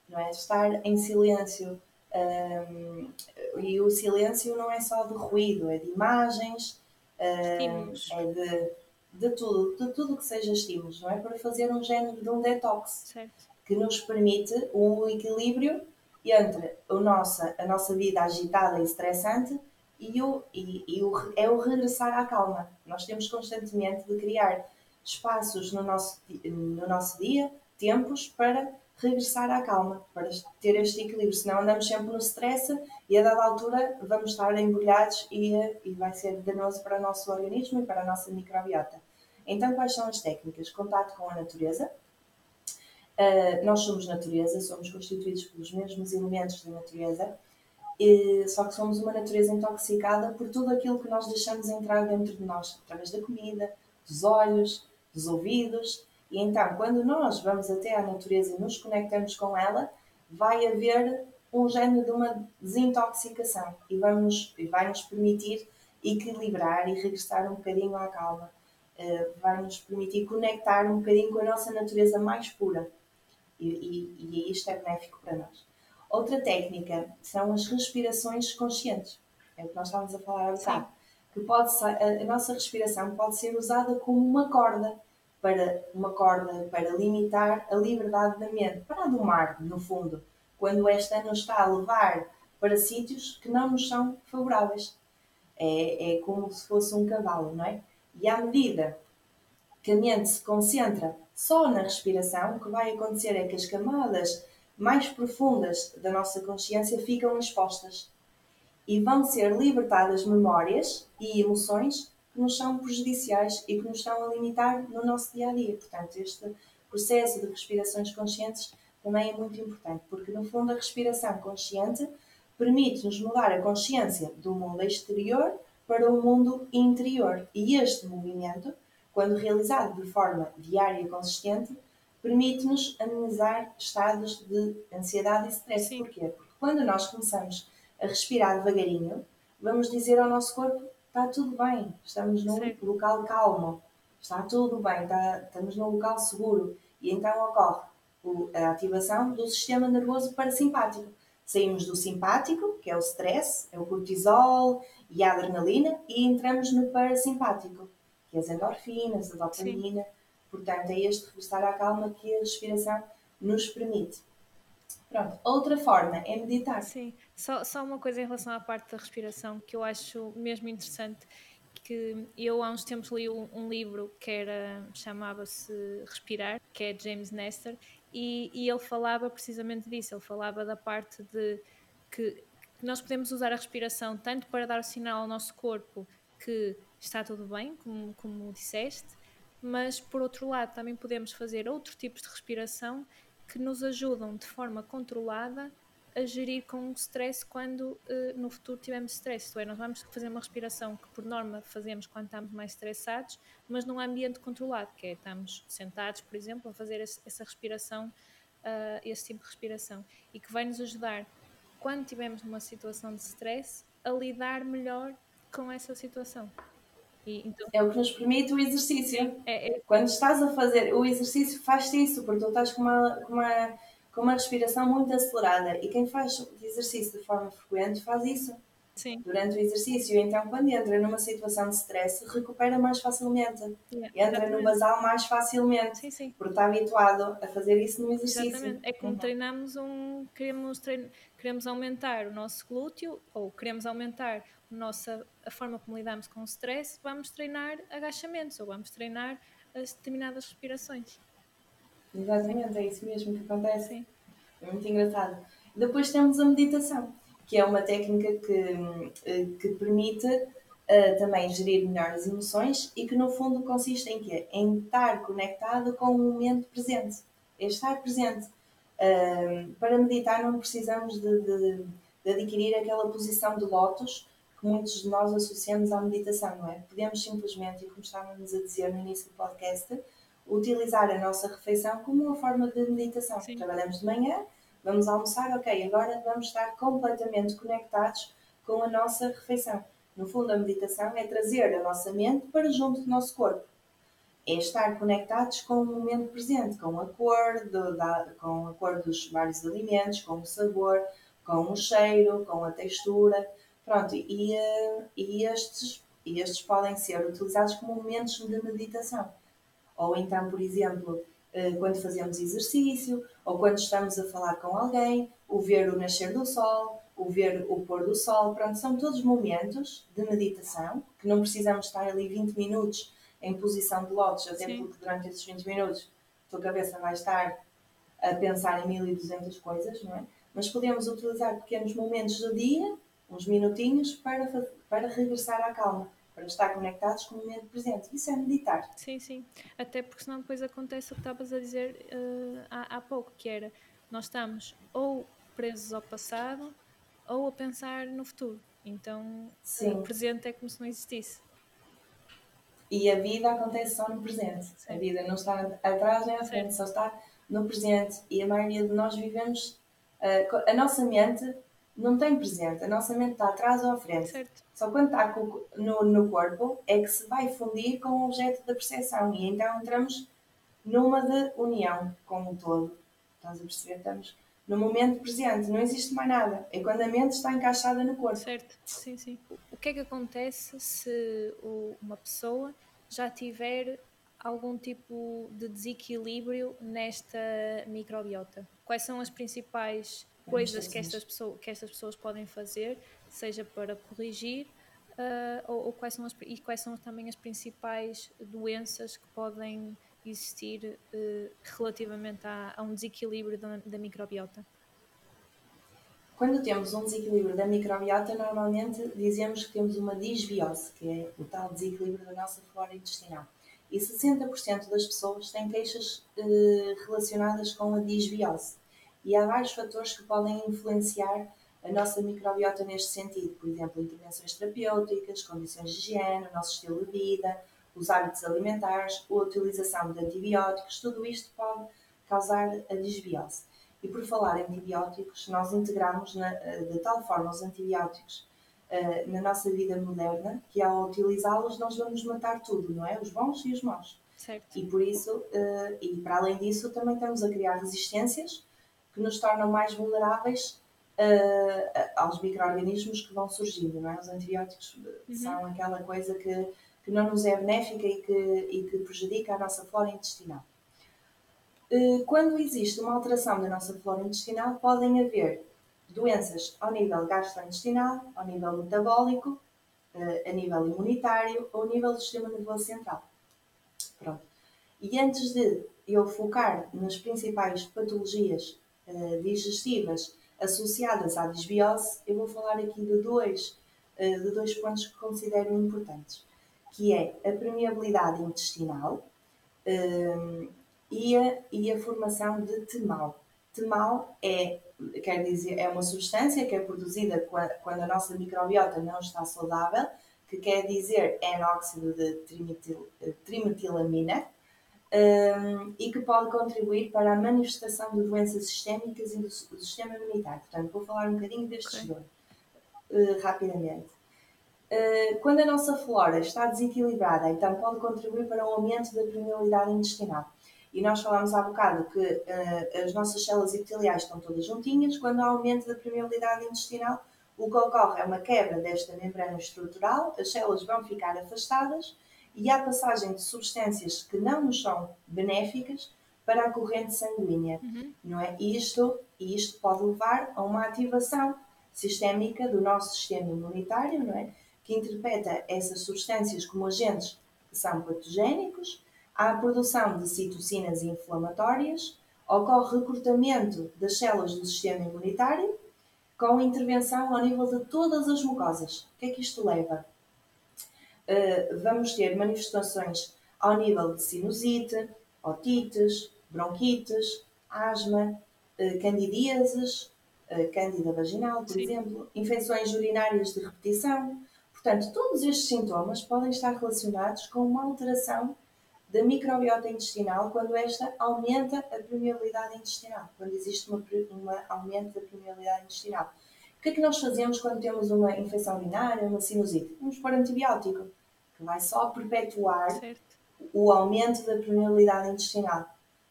[SPEAKER 1] não é? Estar em silêncio. Um, e o silêncio não é só de ruído, é de imagens, um, é de de tudo, de tudo que seja estímulos, não é? Para fazer um género de um detox certo. Que nos permite um equilíbrio entre a nossa, a nossa vida agitada e estressante e, o, e, e o, é o regressar à calma. Nós temos constantemente de criar espaços no nosso, no nosso dia, tempos para regressar à calma, para ter este equilíbrio. Senão andamos sempre no stress e a dada altura vamos estar embrulhados e, e vai ser danoso para o nosso organismo e para a nossa microbiota. Então, quais são as técnicas? Contato com a natureza. Uh, nós somos natureza, somos constituídos pelos mesmos elementos da natureza, e, só que somos uma natureza intoxicada por tudo aquilo que nós deixamos entrar dentro de nós, através da comida, dos olhos, dos ouvidos. E então, quando nós vamos até à natureza e nos conectamos com ela, vai haver um género de uma desintoxicação e, vamos, e vai nos permitir equilibrar e regressar um bocadinho à calma. Uh, vai nos permitir conectar um bocadinho com a nossa natureza mais pura. E, e, e isto é benéfico para nós. Outra técnica são as respirações conscientes. É o que nós estávamos a falar há bocado. Que pode ser, a, a nossa respiração pode ser usada como uma corda para uma corda para limitar a liberdade da mente, para a do mar, no fundo, quando esta nos está a levar para sítios que não nos são favoráveis. É, é como se fosse um cavalo, não é? E à medida que a mente se concentra só na respiração, o que vai acontecer é que as camadas mais profundas da nossa consciência ficam expostas e vão ser libertadas memórias e emoções que nos são prejudiciais e que nos estão a limitar no nosso dia a dia. Portanto, este processo de respirações conscientes também é muito importante, porque no fundo a respiração consciente permite-nos mudar a consciência do mundo exterior para o mundo interior. E este movimento, quando realizado de forma diária e consistente, permite-nos amenizar estados de ansiedade e stress. Sim. Porquê? Porque quando nós começamos a respirar devagarinho, vamos dizer ao nosso corpo: está tudo bem, estamos num Sim. local calmo, está tudo bem, está, estamos num local seguro. E então ocorre a ativação do sistema nervoso parasimpático. Saímos do simpático, que é o stress, é o cortisol, e a adrenalina e entramos no parasimpático, que é as endorfinas, a dopamina. Sim. Portanto, é este regressar à calma que a respiração nos permite. Pronto, outra forma é meditar.
[SPEAKER 2] Sim, só, só uma coisa em relação à parte da respiração que eu acho mesmo interessante que eu há uns tempos li um, um livro que era chamava-se Respirar, que é James Nestor, e, e ele falava precisamente disso, ele falava da parte de que nós podemos usar a respiração tanto para dar o sinal ao nosso corpo que está tudo bem, como, como disseste, mas por outro lado também podemos fazer outros tipos de respiração que nos ajudam de forma controlada a gerir com o stress quando uh, no futuro tivermos stress. Isto é, nós vamos fazer uma respiração que por norma fazemos quando estamos mais estressados, mas num ambiente controlado, que é estamos sentados, por exemplo, a fazer esse, essa respiração, uh, esse tipo de respiração, e que vai nos ajudar quando estivermos numa situação de stress a lidar melhor com essa situação.
[SPEAKER 1] E, então... É o que nos permite o exercício. É, é... Quando estás a fazer o exercício, faz-te isso, porque tu estás com uma, com uma, com uma respiração muito acelerada. E quem faz exercício de forma frequente faz isso. Sim. durante o exercício. Então, quando entra numa situação de stress, recupera mais facilmente. Yeah, entra no basal mais facilmente. Sim, sim. Porque está habituado a fazer isso no exercício.
[SPEAKER 2] Exatamente. É como uhum. treinamos um. Queremos, trein, queremos aumentar o nosso glúteo ou queremos aumentar nossa, a forma como lidamos com o stress, vamos treinar agachamentos ou vamos treinar as determinadas respirações.
[SPEAKER 1] Exatamente, é isso mesmo que acontece. Sim. É muito engraçado. Depois temos a meditação que é uma técnica que, eh, que permite uh, também gerir melhor as emoções e que no fundo consiste em quê? Em estar conectado com o momento presente. É estar presente. Uh, para meditar não precisamos de, de, de, adquirir aquela posição de lótus que muitos de nós associamos à meditação, não é? Podemos simplesmente, e como estávamos a dizer no início do podcast, utilizar a nossa refeição como uma forma de meditação. Sim. Trabalhamos de manhã, Vamos almoçar, ok, agora vamos estar completamente conectados com a nossa refeição. No fundo, a meditação é trazer a nossa mente para junto do nosso corpo. É estar conectados com o momento presente, com a cor, do, da, com a cor dos vários alimentos, com o sabor, com o cheiro, com a textura. Pronto, e, eh, e, estes, e estes podem ser utilizados como momentos de meditação. Ou então, por exemplo, eh, quando fazemos exercício ou quando estamos a falar com alguém, o ver o nascer do sol, o ver o pôr do sol. Pronto, são todos momentos de meditação que não precisamos estar ali 20 minutos em posição de lótus, até Sim. porque durante esses 20 minutos a tua cabeça vai estar a pensar em 1200 coisas, não é? Mas podemos utilizar pequenos momentos do dia, uns minutinhos, para, para regressar à calma para estar conectados com o momento presente. Isso é meditar.
[SPEAKER 2] Sim, sim. Até porque senão depois acontece o que estavas a dizer uh, há, há pouco, que era nós estamos ou presos ao passado ou a pensar no futuro. Então sim. o presente é como se não existisse.
[SPEAKER 1] E a vida acontece só no presente. Sim. A vida não está atrás nem à frente, só está no presente. E a maioria de nós vivemos. Uh, a nossa mente não tem presente, a nossa mente está atrás ou à frente. Certo. Só quando está no, no corpo é que se vai fundir com o objeto da percepção e então entramos numa de união com o todo. Estás a perceber? Estamos no momento presente, não existe mais nada. É quando a mente está encaixada no corpo.
[SPEAKER 2] Certo, sim, sim. O que é que acontece se uma pessoa já tiver algum tipo de desequilíbrio nesta microbiota? Quais são as principais coisas que estas, pessoas, que estas pessoas podem fazer, seja para corrigir uh, ou, ou, quais são as, e quais são também as principais doenças que podem existir uh, relativamente a, a, um desequilíbrio da, da microbiota?
[SPEAKER 1] Quando temos um desequilíbrio da microbiota, normalmente dizemos que temos uma disbiose, que é o tal desequilíbrio da nossa flora intestinal. E 60% das pessoas têm queixas eh, relacionadas com a disbiose. E há vários fatores que podem influenciar a nossa microbiota neste sentido, por exemplo, intervenções terapêuticas, condições de higiene, o nosso estilo de vida, os hábitos alimentares, a utilização de antibióticos, tudo isto pode causar a disbiose. E por falar em antibióticos, nós integramos na, de tal forma os antibióticos uh, na nossa vida moderna que ao utilizá-los nós vamos matar tudo, não é? Os bons e os maus. Certo. E por isso, uh, e para além disso, também estamos a criar resistências que nos tornam mais vulneráveis uh, aos micro-organismos que vão surgindo, não é? Os antibióticos uhum. são aquela coisa que, que não nos é benéfica e que, e que prejudica a nossa flora intestinal. Uh, quando existe uma alteração da nossa flora intestinal, podem haver doenças ao nível gastrointestinal, ao nível metabólico, uh, a nível imunitário ou ao nível do sistema nervoso central. Pronto. E antes de eu focar nas principais patologias uh, digestivas associadas à desbiose, eu vou falar aqui de dois de dois pontos que considero importantes, que é a permeabilidade intestinal e, a, e a formação de temal. Temal é, quer dizer, é uma substância que é produzida quando a nossa microbiota não está saudável, que quer dizer N-óxido de trimetil, trimetilamina, um, e que pode contribuir para a manifestação de doenças sistémicas e do, do sistema imunitário. Portanto, vou falar um bocadinho destes okay. dois, uh, rapidamente. Uh, quando a nossa flora está desequilibrada, então pode contribuir para o aumento da permeabilidade intestinal. E nós falámos há bocado que uh, as nossas células epiteliais estão todas juntinhas. Quando há aumento da permeabilidade intestinal, o que ocorre é uma quebra desta membrana estrutural, as células vão ficar afastadas e há passagem de substâncias que não nos são benéficas para a corrente sanguínea, uhum. não é? E isto, isto pode levar a uma ativação sistémica do nosso sistema imunitário, não é? Que interpreta essas substâncias como agentes que são patogénicos, há a produção de citocinas inflamatórias, ocorre recrutamento das células do sistema imunitário com intervenção ao nível de todas as mucosas. O que é que isto leva? Uh, vamos ter manifestações ao nível de sinusite, otites, bronquites, asma, uh, candidíases, uh, cândida vaginal, por Sim. exemplo, infecções urinárias de repetição. Portanto, todos estes sintomas podem estar relacionados com uma alteração da microbiota intestinal quando esta aumenta a permeabilidade intestinal, quando existe uma, uma aumento da permeabilidade intestinal. O que é que nós fazemos quando temos uma infecção urinária, uma sinusite? Vamos pôr antibiótico que vai só perpetuar certo. o aumento da permeabilidade intestinal.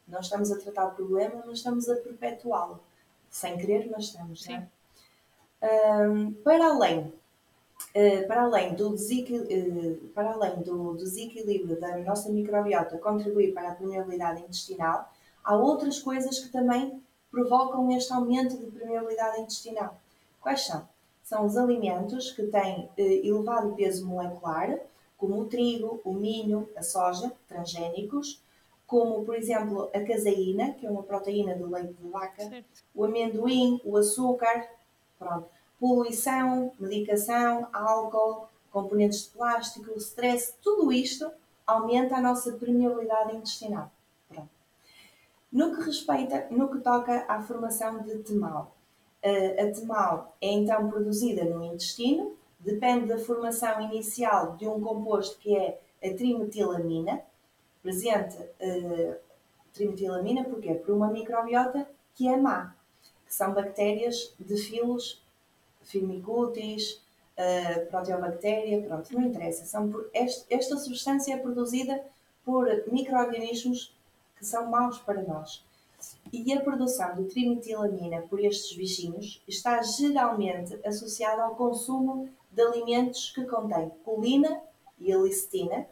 [SPEAKER 1] Nós estamos a tratar o problema, mas estamos a perpetuá-lo. Sem querer, mas estamos. Sim. Um, para além Uh, para além, do uh, para além do desequilíbrio da nossa microbiota contribuir para a permeabilidade intestinal, há outras coisas que também provocam este aumento de permeabilidade intestinal. Quais são? São os alimentos que têm uh, elevado peso molecular, como o trigo, o milho, a soja, transgénicos, como, por exemplo, a caseína, que é uma proteína do leite de vaca, certo. o amendoim, o açúcar, pronto. poluição, medicação, álcool, componentes de plástico, stress, tudo isto aumenta a nossa permeabilidade intestinal. Pronto. No que respeita, no que toca à formação de temal, a temal é então produzida no intestino depende da formação inicial de um composto que é a trimetilamina, presente uh, trimetilamina porque Por uma microbiota que é má, que são bactérias de filos Firmicutes, uh, proteobactéria, pronto, não interessa. São por, este, esta substância é produzida por micro-organismos que são maus para nós. E a produção de trimetilamina por estes bichinhos está geralmente associada ao consumo de alimentos que contêm colina e a lecitina,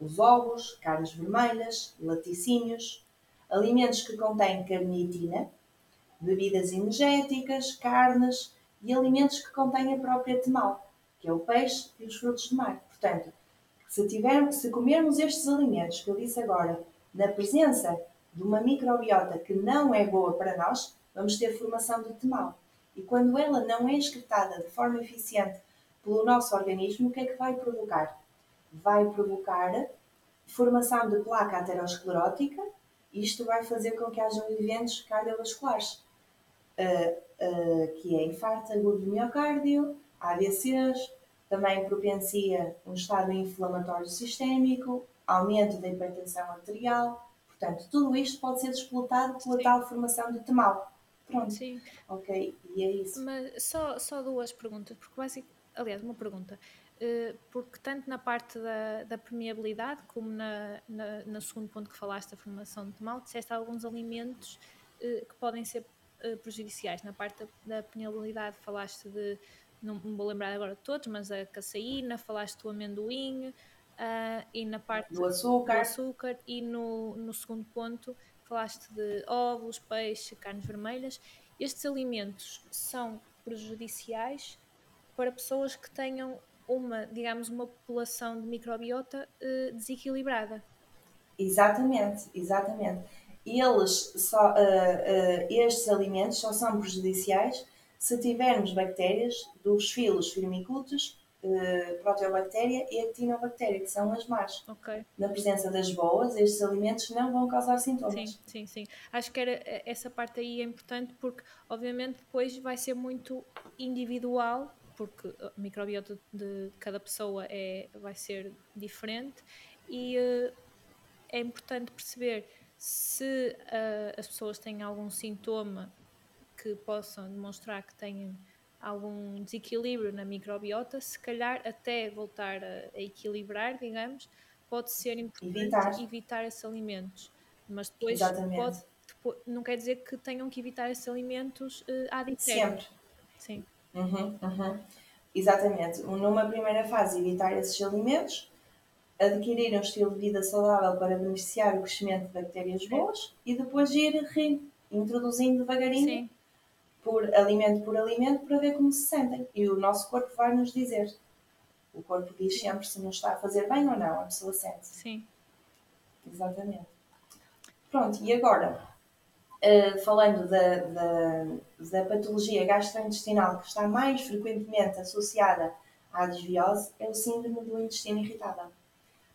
[SPEAKER 1] os ovos, carnes vermelhas, laticínios, alimentos que contêm carnitina, bebidas energéticas, carnes e alimentos que contêm a própria temal, que é o peixe e os frutos do mar. Portanto, se, tivermos, se comermos estes alimentos que eu disse agora, na presença de uma microbiota que não é boa para nós, vamos ter formação de temal. E quando ela não é excretada de forma eficiente pelo nosso organismo, o que é que vai provocar? Vai provocar formação de placa aterosclerótica, isto vai fazer com que hajam eventos cardiovasculares, uh, uh, que é infarto agudo do miocárdio, AVCs, também propencia um estado inflamatório sistémico, aumento da hipertensão arterial. Portanto, tudo isto pode ser explotado pela Sim. tal formação de temal. Pronto. Sim. Ok, e é isso.
[SPEAKER 2] Mas só, só duas perguntas, porque basicamente aliás, uma pergunta, uh, porque tanto na parte da, da permeabilidade como na, na, no segundo ponto que falaste da formação de mal, disseste alguns alimentos uh, que podem ser uh, prejudiciais. Na parte da, da permeabilidade falaste de, não me vou lembrar agora de todos, mas a caçaína, falaste do amendoim, e na parte
[SPEAKER 1] do açúcar,
[SPEAKER 2] do açúcar e no, no segundo ponto falaste de ovos, peixe, carnes vermelhas. Estes alimentos são prejudiciais para pessoas que tenham uma, digamos, uma população de microbiota uh, desequilibrada.
[SPEAKER 1] Exatamente, exatamente. Eles só, uh, uh, estes alimentos só são prejudiciais se tivermos bactérias dos filos Firmicutes, uh, proteobactéria e actinobactéria, que são as más.
[SPEAKER 2] Okay.
[SPEAKER 1] Na presença das boas, estes alimentos não vão causar sintomas.
[SPEAKER 2] Sim, sim, sim. Acho que era, eh, essa parte aí é importante porque, obviamente, depois vai ser muito individual, porque a microbiota de cada pessoa é, vai ser diferente e uh, é importante perceber se uh, as pessoas têm algum sintoma que possam demonstrar que têm algum desequilíbrio na microbiota, se calhar até voltar a, a equilibrar, digamos, pode ser importante evitar, evitar esses alimentos. Mas depois pode, depois, não quer dizer que tenham que evitar esses alimentos uh, ad
[SPEAKER 1] Sempre.
[SPEAKER 2] Sim.
[SPEAKER 1] Uhum, uhum. Exatamente. Numa primeira fase, evitar esses alimentos, adquirir um estilo de vida saudável para beneficiar o crescimento de bactérias boas e depois ir reintroduzindo devagarinho Sim por alimento por alimento para ver como se sentem. E o nosso corpo vai nos dizer. O corpo diz sempre se nos está a fazer bem ou não, a pessoa sente.
[SPEAKER 2] Sim.
[SPEAKER 1] Exatamente. Pronto, e agora, uh, falando da, da, da patologia gastrointestinal que está mais frequentemente associada à desviose, é o síndrome do intestino irritável.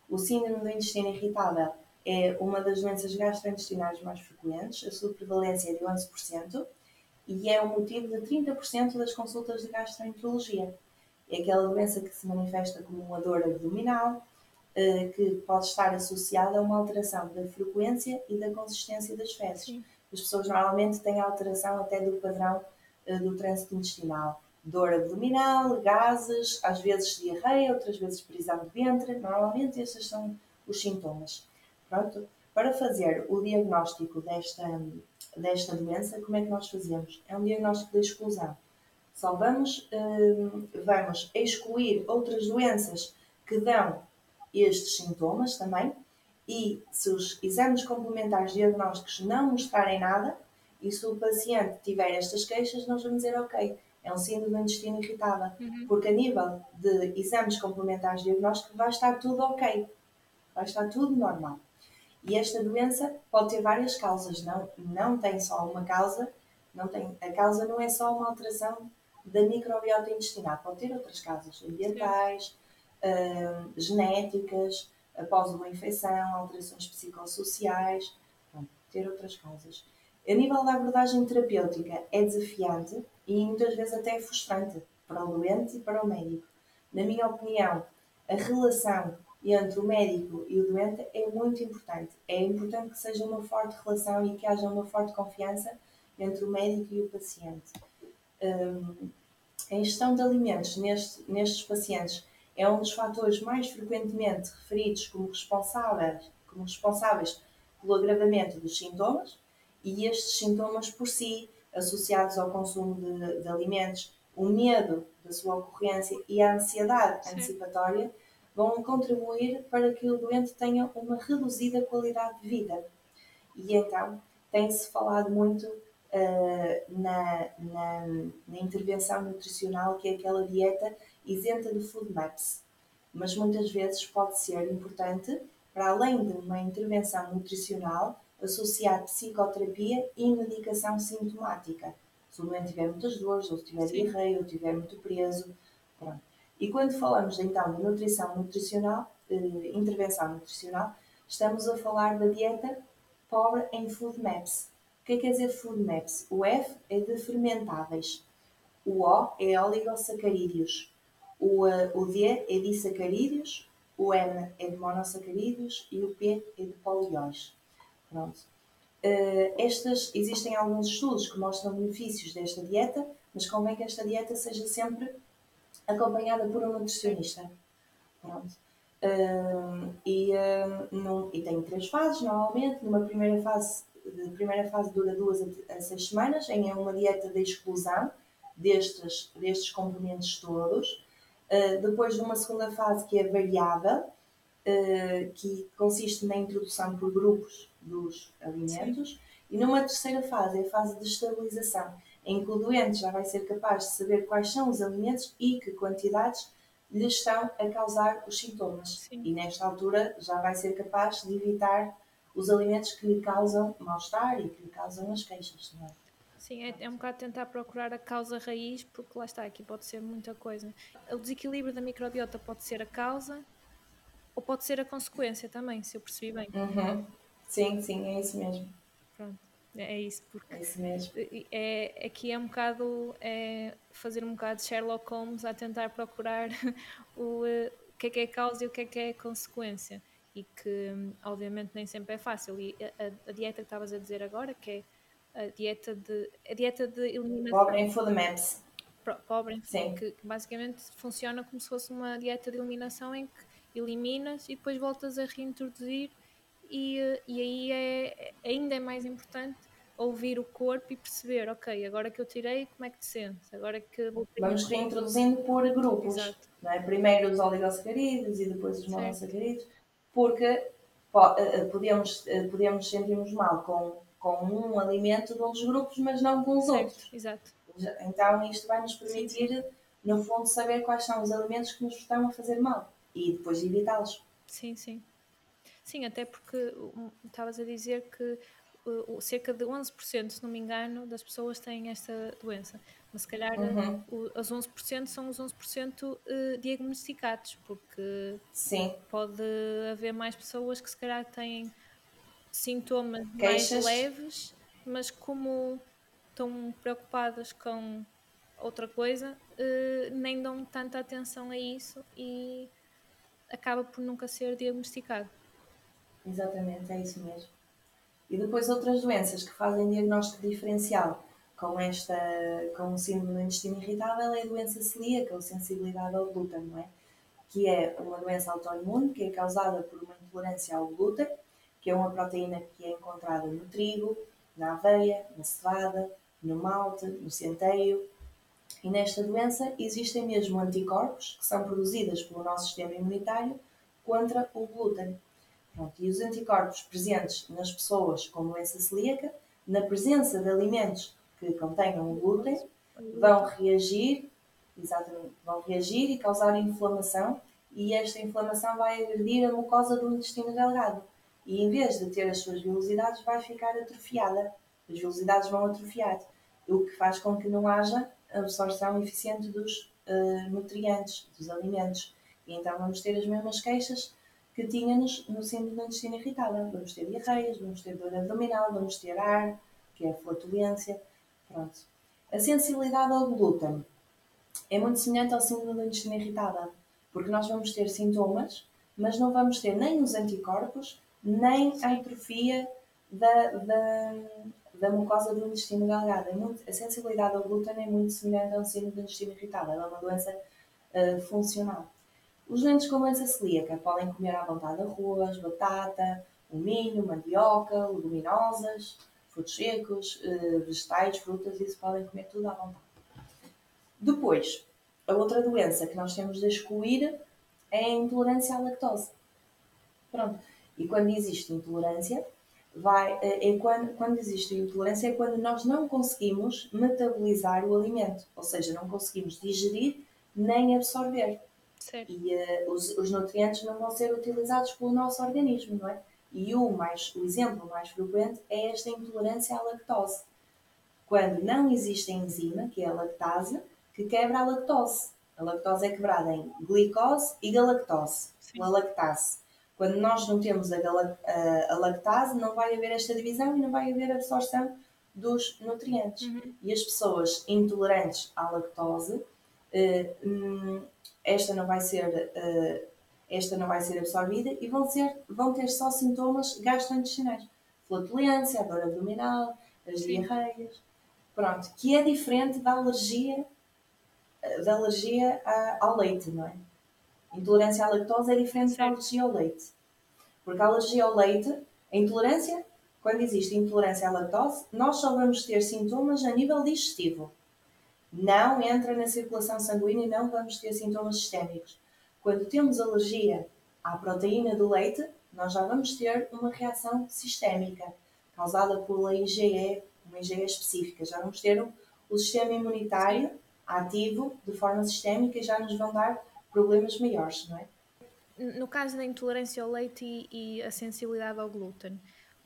[SPEAKER 1] O síndrome do intestino irritável é uma das doenças gastrointestinais mais frequentes, a sua prevalência é de 11%, e é o motivo de 30% das consultas de gastroenterologia. É aquela doença que se manifesta como uma dor abdominal, eh, que pode estar associada a uma alteração da frequência e da consistência das fezes. Sim. As pessoas normalmente têm alteração até do padrão eh, do trânsito intestinal. Dor abdominal, gases, às vezes diarreia, outras vezes prisão de ventre. Normalmente estes são os sintomas. Pronto, para fazer o diagnóstico desta, desta doença, como é que nós fazemos? É um diagnóstico de exclusão. Só vamos, hum, vamos excluir outras doenças que dão estes sintomas também e se os exames complementares diagnósticos não mostrarem nada e se o paciente tiver estas queixas, nós vamos dizer, ok, é um síndrome do intestino irritável, uhum. porque a nível de exames complementares diagnósticos vai estar tudo ok, vai estar tudo normal. E esta doença pode ter várias causas, não, não tem só uma causa, não tem, a causa não é só uma alteração da microbiota intestinal, pode ter outras causas ambientais, uh, genéticas, após uma infecção, alterações psicossociais, ter outras causas. A nível da abordagem terapêutica é desafiante e muitas vezes até frustrante para o doente e para o médico. Na minha opinião, a relação entre o médico e o doente é muito importante. É importante que seja uma forte relação e que haja uma forte confiança entre o médico e o paciente. Um, a ingestão de alimentos neste, nestes pacientes é um dos fatores mais frequentemente referidos como responsáveis, como responsáveis pelo agravamento dos sintomas e estes sintomas por si, associados ao consumo de, de alimentos, o medo da sua ocorrência e a ansiedade Sim. antecipatória vão contribuir para que o doente tenha uma reduzida qualidade de vida. E então tem-se falado muito uh, na, na, na, intervenção nutricional, que é aquela dieta isenta de food maps. Mas muitas vezes pode ser importante, para além de uma intervenção nutricional, associar psicoterapia e medicação sintomática. Se o doente tiver muitas dores, ou se tiver diarreia, ou tiver muito preso, pronto e quando falamos então de nutrição nutricional, eh, intervenção nutricional, estamos a falar da dieta pobre em food maps. O que é que quer dizer food maps? O F é de fermentáveis, o O é oligosacarídeos, o, uh, o D é de sacarídeos, o N é de monossacarídeos e o P é de polióis. Pronto. Uh, estas, existem alguns estudos que mostram benefícios desta dieta, mas convém que esta dieta seja sempre acompanhada por um nutricionista. Pronto. Um, e, um, num, e tem três fases normalmente. Numa primeira fase, a primeira fase dura duas a seis semanas, em é uma dieta de exclusão destes, destes componentes todos. Uh, depois de uma segunda fase que é variável, uh, que consiste na introdução por grupos dos alimentos. Sim. E numa terceira fase, é a fase de estabilização, em que o doente já vai ser capaz de saber quais são os alimentos e que quantidades lhe estão a causar os sintomas. Sim. E nesta altura já vai ser capaz de evitar os alimentos que lhe causam mal-estar e que lhe causam as queixas. Não é?
[SPEAKER 2] Sim, é, é um bocado tentar procurar a causa raiz, porque lá está, aqui pode ser muita coisa. O desequilíbrio da microbiota pode ser a causa ou pode ser a consequência também, se eu percebi bem.
[SPEAKER 1] Uhum. Sim, sim, é isso mesmo.
[SPEAKER 2] Pronto, é, é isso, porque
[SPEAKER 1] é isso mesmo.
[SPEAKER 2] É, aqui é um bocado é fazer um bocado de Sherlock Holmes a tentar procurar o, eh, o que é que é causa e o que é que é consequência. E que obviamente nem sempre é fácil. E a, a dieta que estavas a dizer agora, que é a dieta de, a dieta de eliminação.
[SPEAKER 1] Pobre em food maps.
[SPEAKER 2] Pobre em Sim. Que, que basicamente funciona como se fosse uma dieta de eliminação em que eliminas e depois voltas a reintroduzir e, e aí é, ainda é mais importante ouvir o corpo e perceber, ok, agora que eu tirei, como é que te sentes? Agora que
[SPEAKER 1] Vamos reintroduzindo por grupos, é? primeiro os oligosacarídeos e depois os monossacarídeos, porque eh, eh, podemos, eh, podemos sentir-nos mal com, com um alimento de dos grupos, mas não com os certo, outros.
[SPEAKER 2] Exato.
[SPEAKER 1] Então isto vai nos permitir, sim, sim. no fundo, saber quais são os alimentos que nos estão a fazer mal e depois evitá-los.
[SPEAKER 2] Sim, sim. Sim, até porque estavas a dizer que uh, cerca de 11%, se não me engano, das pessoas têm esta doença. Mas se calhar uhum. uh, os 11% são os 11% uh, diagnosticados, porque
[SPEAKER 1] Sim.
[SPEAKER 2] pode haver mais pessoas que se calhar têm sintomas Queixas. mais leves, mas como estão preocupadas com outra coisa, uh, nem dão tanta atenção a isso e acaba por nunca ser diagnosticado.
[SPEAKER 1] Exatamente, é isso mesmo. E depois outras doenças que fazem diagnóstico diferencial com esta, com o síndrome do intestino irritável é a doença celíaca ou sensibilidade ao glúten, não é? Que é uma doença autoimune que é causada por uma intolerância ao glúten, que é uma proteína que é encontrada no trigo, na aveia, na cevada, no malte, no centeio. E nesta doença existem mesmo anticorpos que são produzidos pelo nosso sistema imunitário contra o glúten. Pronto, e os anticorpos presentes nas pessoas com doença celíaca, na presença de alimentos que contenham glúten, vão reagir, exatamente, vão reagir e causar inflamação, e esta inflamação vai agredir a mucosa do intestino delgado. E em vez de ter as suas velocidades, vai ficar atrofiada. As velocidades vão atrofiar, o que faz com que não haja absorção eficiente dos uh, nutrientes, dos alimentos. E então vamos ter as mesmas queixas que tínhamos no síndrome do intestino irritável. Vamos ter diarreias, vamos ter dor abdominal, vamos ter ar, que é a flatulência. Pronto. A sensibilidade ao glúten é muito semelhante ao síndrome do intestino irritável, porque nós vamos ter sintomas, mas não vamos ter nem os anticorpos, nem a atrofia da, da, da mucosa do intestino delgado. É muito, a sensibilidade ao glúten é muito semelhante ao síndrome do intestino irritável, é uma doença uh, funcional. Os doentes com doença celíaca podem comer à vontade arroz, batata, o milho, mandioca, leguminosas, frutos secos, eh, vegetais, frutas, isso podem comer tudo à vontade. Depois, a outra doença que nós temos de excluir é a intolerância à lactose. Pronto. E quando existe intolerância, vai, é quando, quando existe intolerância é quando nós não conseguimos metabolizar o alimento, ou seja, não conseguimos digerir nem absorver. E uh, os, os nutrientes não vão ser utilizados pelo nosso organismo, não é? E o, mais, o exemplo mais frequente é esta intolerância à lactose. Quando não existe a enzima, que é a lactase, que quebra a lactose. A lactose é quebrada em glicose e galactose, Sim. a lactase. Quando nós não temos a, a, a, lactase, não vai haver esta divisão e não vai haver absorção dos nutrientes. Uhum. E as pessoas intolerantes à lactose uh, esta não vai ser uh, esta não vai ser absorvida e vão, ser, vão ter só sintomas gastrointestinais. Flatulência, dor abdominal, as diarreias. Pronto, que é diferente da alergia, eh, da alergia ao leite, não é? Intolerância à lactose é diferente da alergia ao leite. Porque a alergia ao leite, a intolerância, quando existe intolerância à lactose, nós só vamos ter sintomas a nível digestivo não entra na circulação sanguínea e não vamos ter sintomas sistémicos. Quando temos alergia à proteína do leite, nós já vamos ter uma reação sistémica causada pela IgE, uma IgE específica. Já vamos ter o sistema imunitário ativo de forma sistémica e já nos vão dar problemas maiores, não é?
[SPEAKER 2] No caso da intolerância ao leite e, e a sensibilidade ao glúten,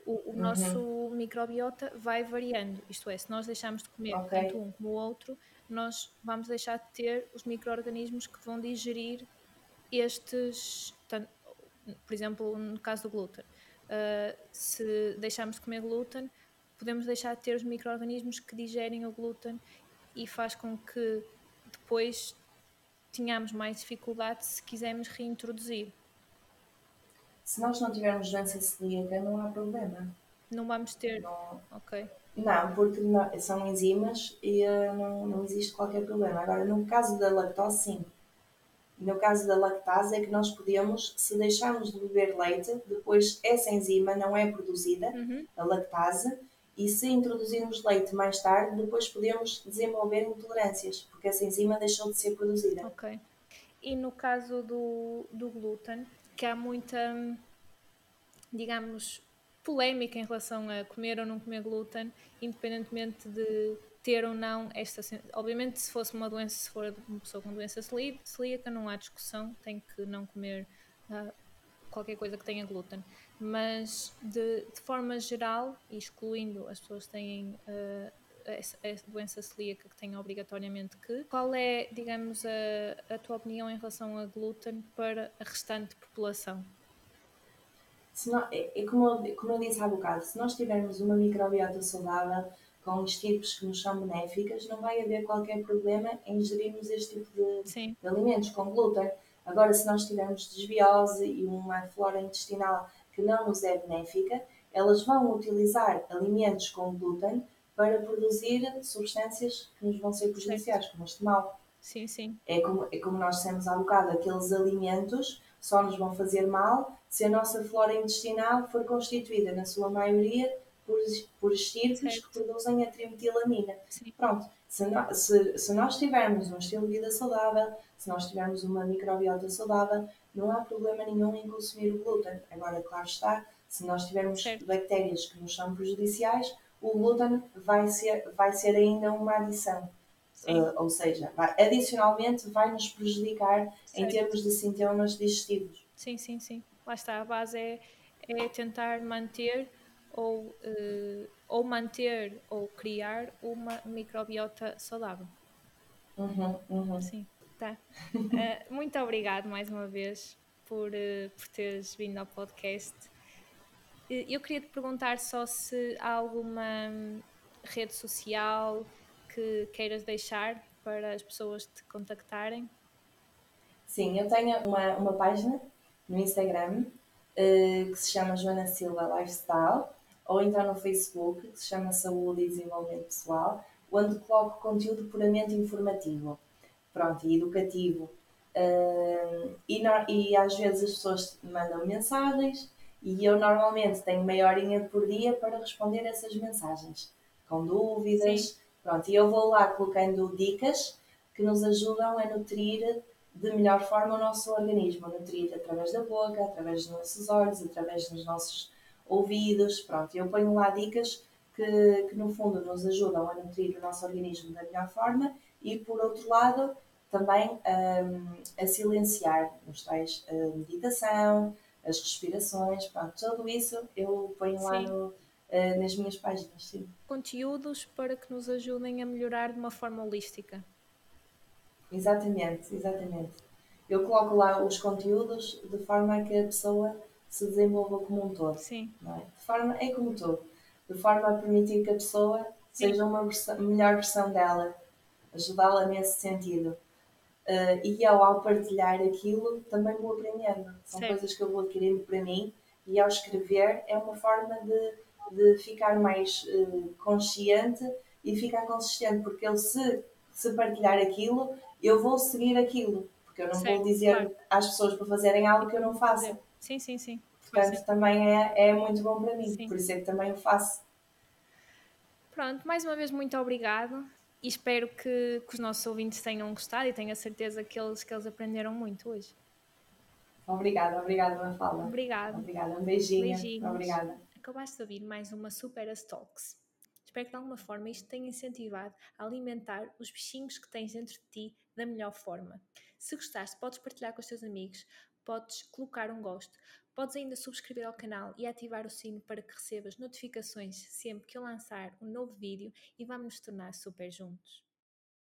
[SPEAKER 2] o, o uhum. nosso microbiota vai variando. Isto é, se nós deixarmos de comer okay. tanto um como o outro, nós vamos deixar de ter os micro-organismos que vão digerir estes, por exemplo, no caso do glúten. Uh, se deixarmos de comer glúten, podemos deixar de ter os micro-organismos que digerem o glúten e faz com que depois tenhamos mais dificuldade se quisermos reintroduzir.
[SPEAKER 1] Se nós não tivermos doença celíaca, não há problema.
[SPEAKER 2] Não vamos ter. Não, ok.
[SPEAKER 1] Não, porque não, são enzimas e uh, não, não existe qualquer problema. Agora, no caso da lactose, sim. No caso da lactase, é que nós podemos, se deixarmos de beber leite, depois essa enzima não é produzida, uhum. a lactase, e se introduzirmos leite mais tarde, depois podemos desenvolver intolerâncias, porque essa enzima deixou de ser produzida.
[SPEAKER 2] Ok. E no caso do, do glúten, que há muita, digamos, polémica em relação a comer ou não comer glúten, independentemente de ter ou não esta. Obviamente, se fosse uma doença, se for uma pessoa com doença celíaca, não há discussão, tem que não comer uh, qualquer coisa que tenha glúten. Mas, de, de forma geral, excluindo as pessoas que têm uh, essa, essa, doença celíaca que tenham obrigatoriamente que, qual é, digamos, a, a tua opinião em relação a glúten para a restante população?
[SPEAKER 1] Se não, é, é como, eu, como eu disse há bocado, se nós tivermos uma microbiota saudável, com estirpes que nos são benéficas, não vai haver qualquer problema em ingerirmos este tipo de, de alimentos com glúten. Agora, se nós tivermos desbiose e uma flora intestinal que não nos é benéfica, elas vão utilizar alimentos com glúten para produzir substâncias que nos vão ser prejudiciais, como este mal.
[SPEAKER 2] Sim, sim.
[SPEAKER 1] É como, é como nós dissemos há bocado, aqueles alimentos só nos vão fazer mal se a nossa flora intestinal for constituída, na sua maioria, por, por estirpes que produzem a trimetilamina. Sim. Pronto, se, no, se, se nós tivermos um estilo de vida saudável, se nós tivermos uma microbiota saudável, não há problema nenhum em consumir o glúten. Agora, claro está, se nós tivermos certo. bactérias que nos são prejudiciais, o glúten vai ser, vai ser ainda uma adição. Uh, ou seja, vai, adicionalmente vai nos prejudicar certo. em termos de sintomas digestivos.
[SPEAKER 2] Sim, sim, sim. Lá está, a base é, é tentar manter ou, uh, ou manter ou criar uma microbiota saudável.
[SPEAKER 1] Uhum, uhum.
[SPEAKER 2] Sim, tá. Uh, muito obrigado mais uma vez por, uh, por teres vindo ao podcast. Eu queria te perguntar só se há alguma rede social que queiras deixar para as pessoas te contactarem.
[SPEAKER 1] Sim, eu tenho uma, uma página no Instagram uh, que se chama Joana Silva Lifestyle ou então no Facebook, que se chama Saúde e Desenvolvimento Pessoal, onde coloco conteúdo puramente informativo, pronto, e educativo. Uh, e, no, e às vezes as pessoas mandam mensagens e eu normalmente tenho meia horinha por dia para responder essas mensagens, com dúvidas. Sim. Pronto, e eu vou lá colocando dicas que nos ajudam a nutrir de melhor forma o nosso organismo, nutrir através da boca, através dos nossos olhos, através dos nossos ouvidos, pronto. Eu ponho lá dicas que, que no fundo nos ajudam a nutrir o nosso organismo da melhor forma e por outro lado também um, a silenciar os tais a meditação, as respirações, pronto, tudo isso eu ponho sim. lá no, uh, nas minhas páginas, sim.
[SPEAKER 2] Conteúdos para que nos ajudem a melhorar de uma forma holística.
[SPEAKER 1] Exatamente, exatamente. Eu coloco lá os conteúdos de forma a que a pessoa se desenvolva como um todo. Sim. Não é? De forma, é como um todo. De forma a permitir que a pessoa Sim. seja uma versão, melhor versão dela. Ajudá-la nesse sentido. Uh, e eu, ao partilhar aquilo, também vou aprendendo. São Sim. coisas que eu vou adquirindo para mim e ao escrever é uma forma de, de ficar mais uh, consciente e ficar consistente, porque eu se, se partilhar aquilo, eu vou seguir aquilo, porque eu não Sim, vou dizer claro. às pessoas para fazerem algo que eu não faça.
[SPEAKER 2] Sim, sim, sim.
[SPEAKER 1] Portanto, sim. também é, é muito bom para mim, sim. por isso é que também o faço.
[SPEAKER 2] Pronto, mais uma vez muito obrigado e espero que, que os nossos ouvintes tenham gostado e tenho a certeza que eles, que eles aprenderam muito hoje.
[SPEAKER 1] Obrigada, obrigada, Mafalda.
[SPEAKER 2] Obrigada.
[SPEAKER 1] Obrigada, um beijinho. Beijinhos. Obrigada.
[SPEAKER 2] Acabaste de ouvir mais uma Super Talks. Espero que de alguma forma isto tenha incentivado a alimentar os bichinhos que tens dentro de ti da melhor forma. Se gostaste, podes partilhar com os teus amigos, podes colocar um gosto. Podes ainda subscrever ao canal e ativar o sino para que recebas notificações sempre que eu lançar um novo vídeo e vamos nos tornar super juntos.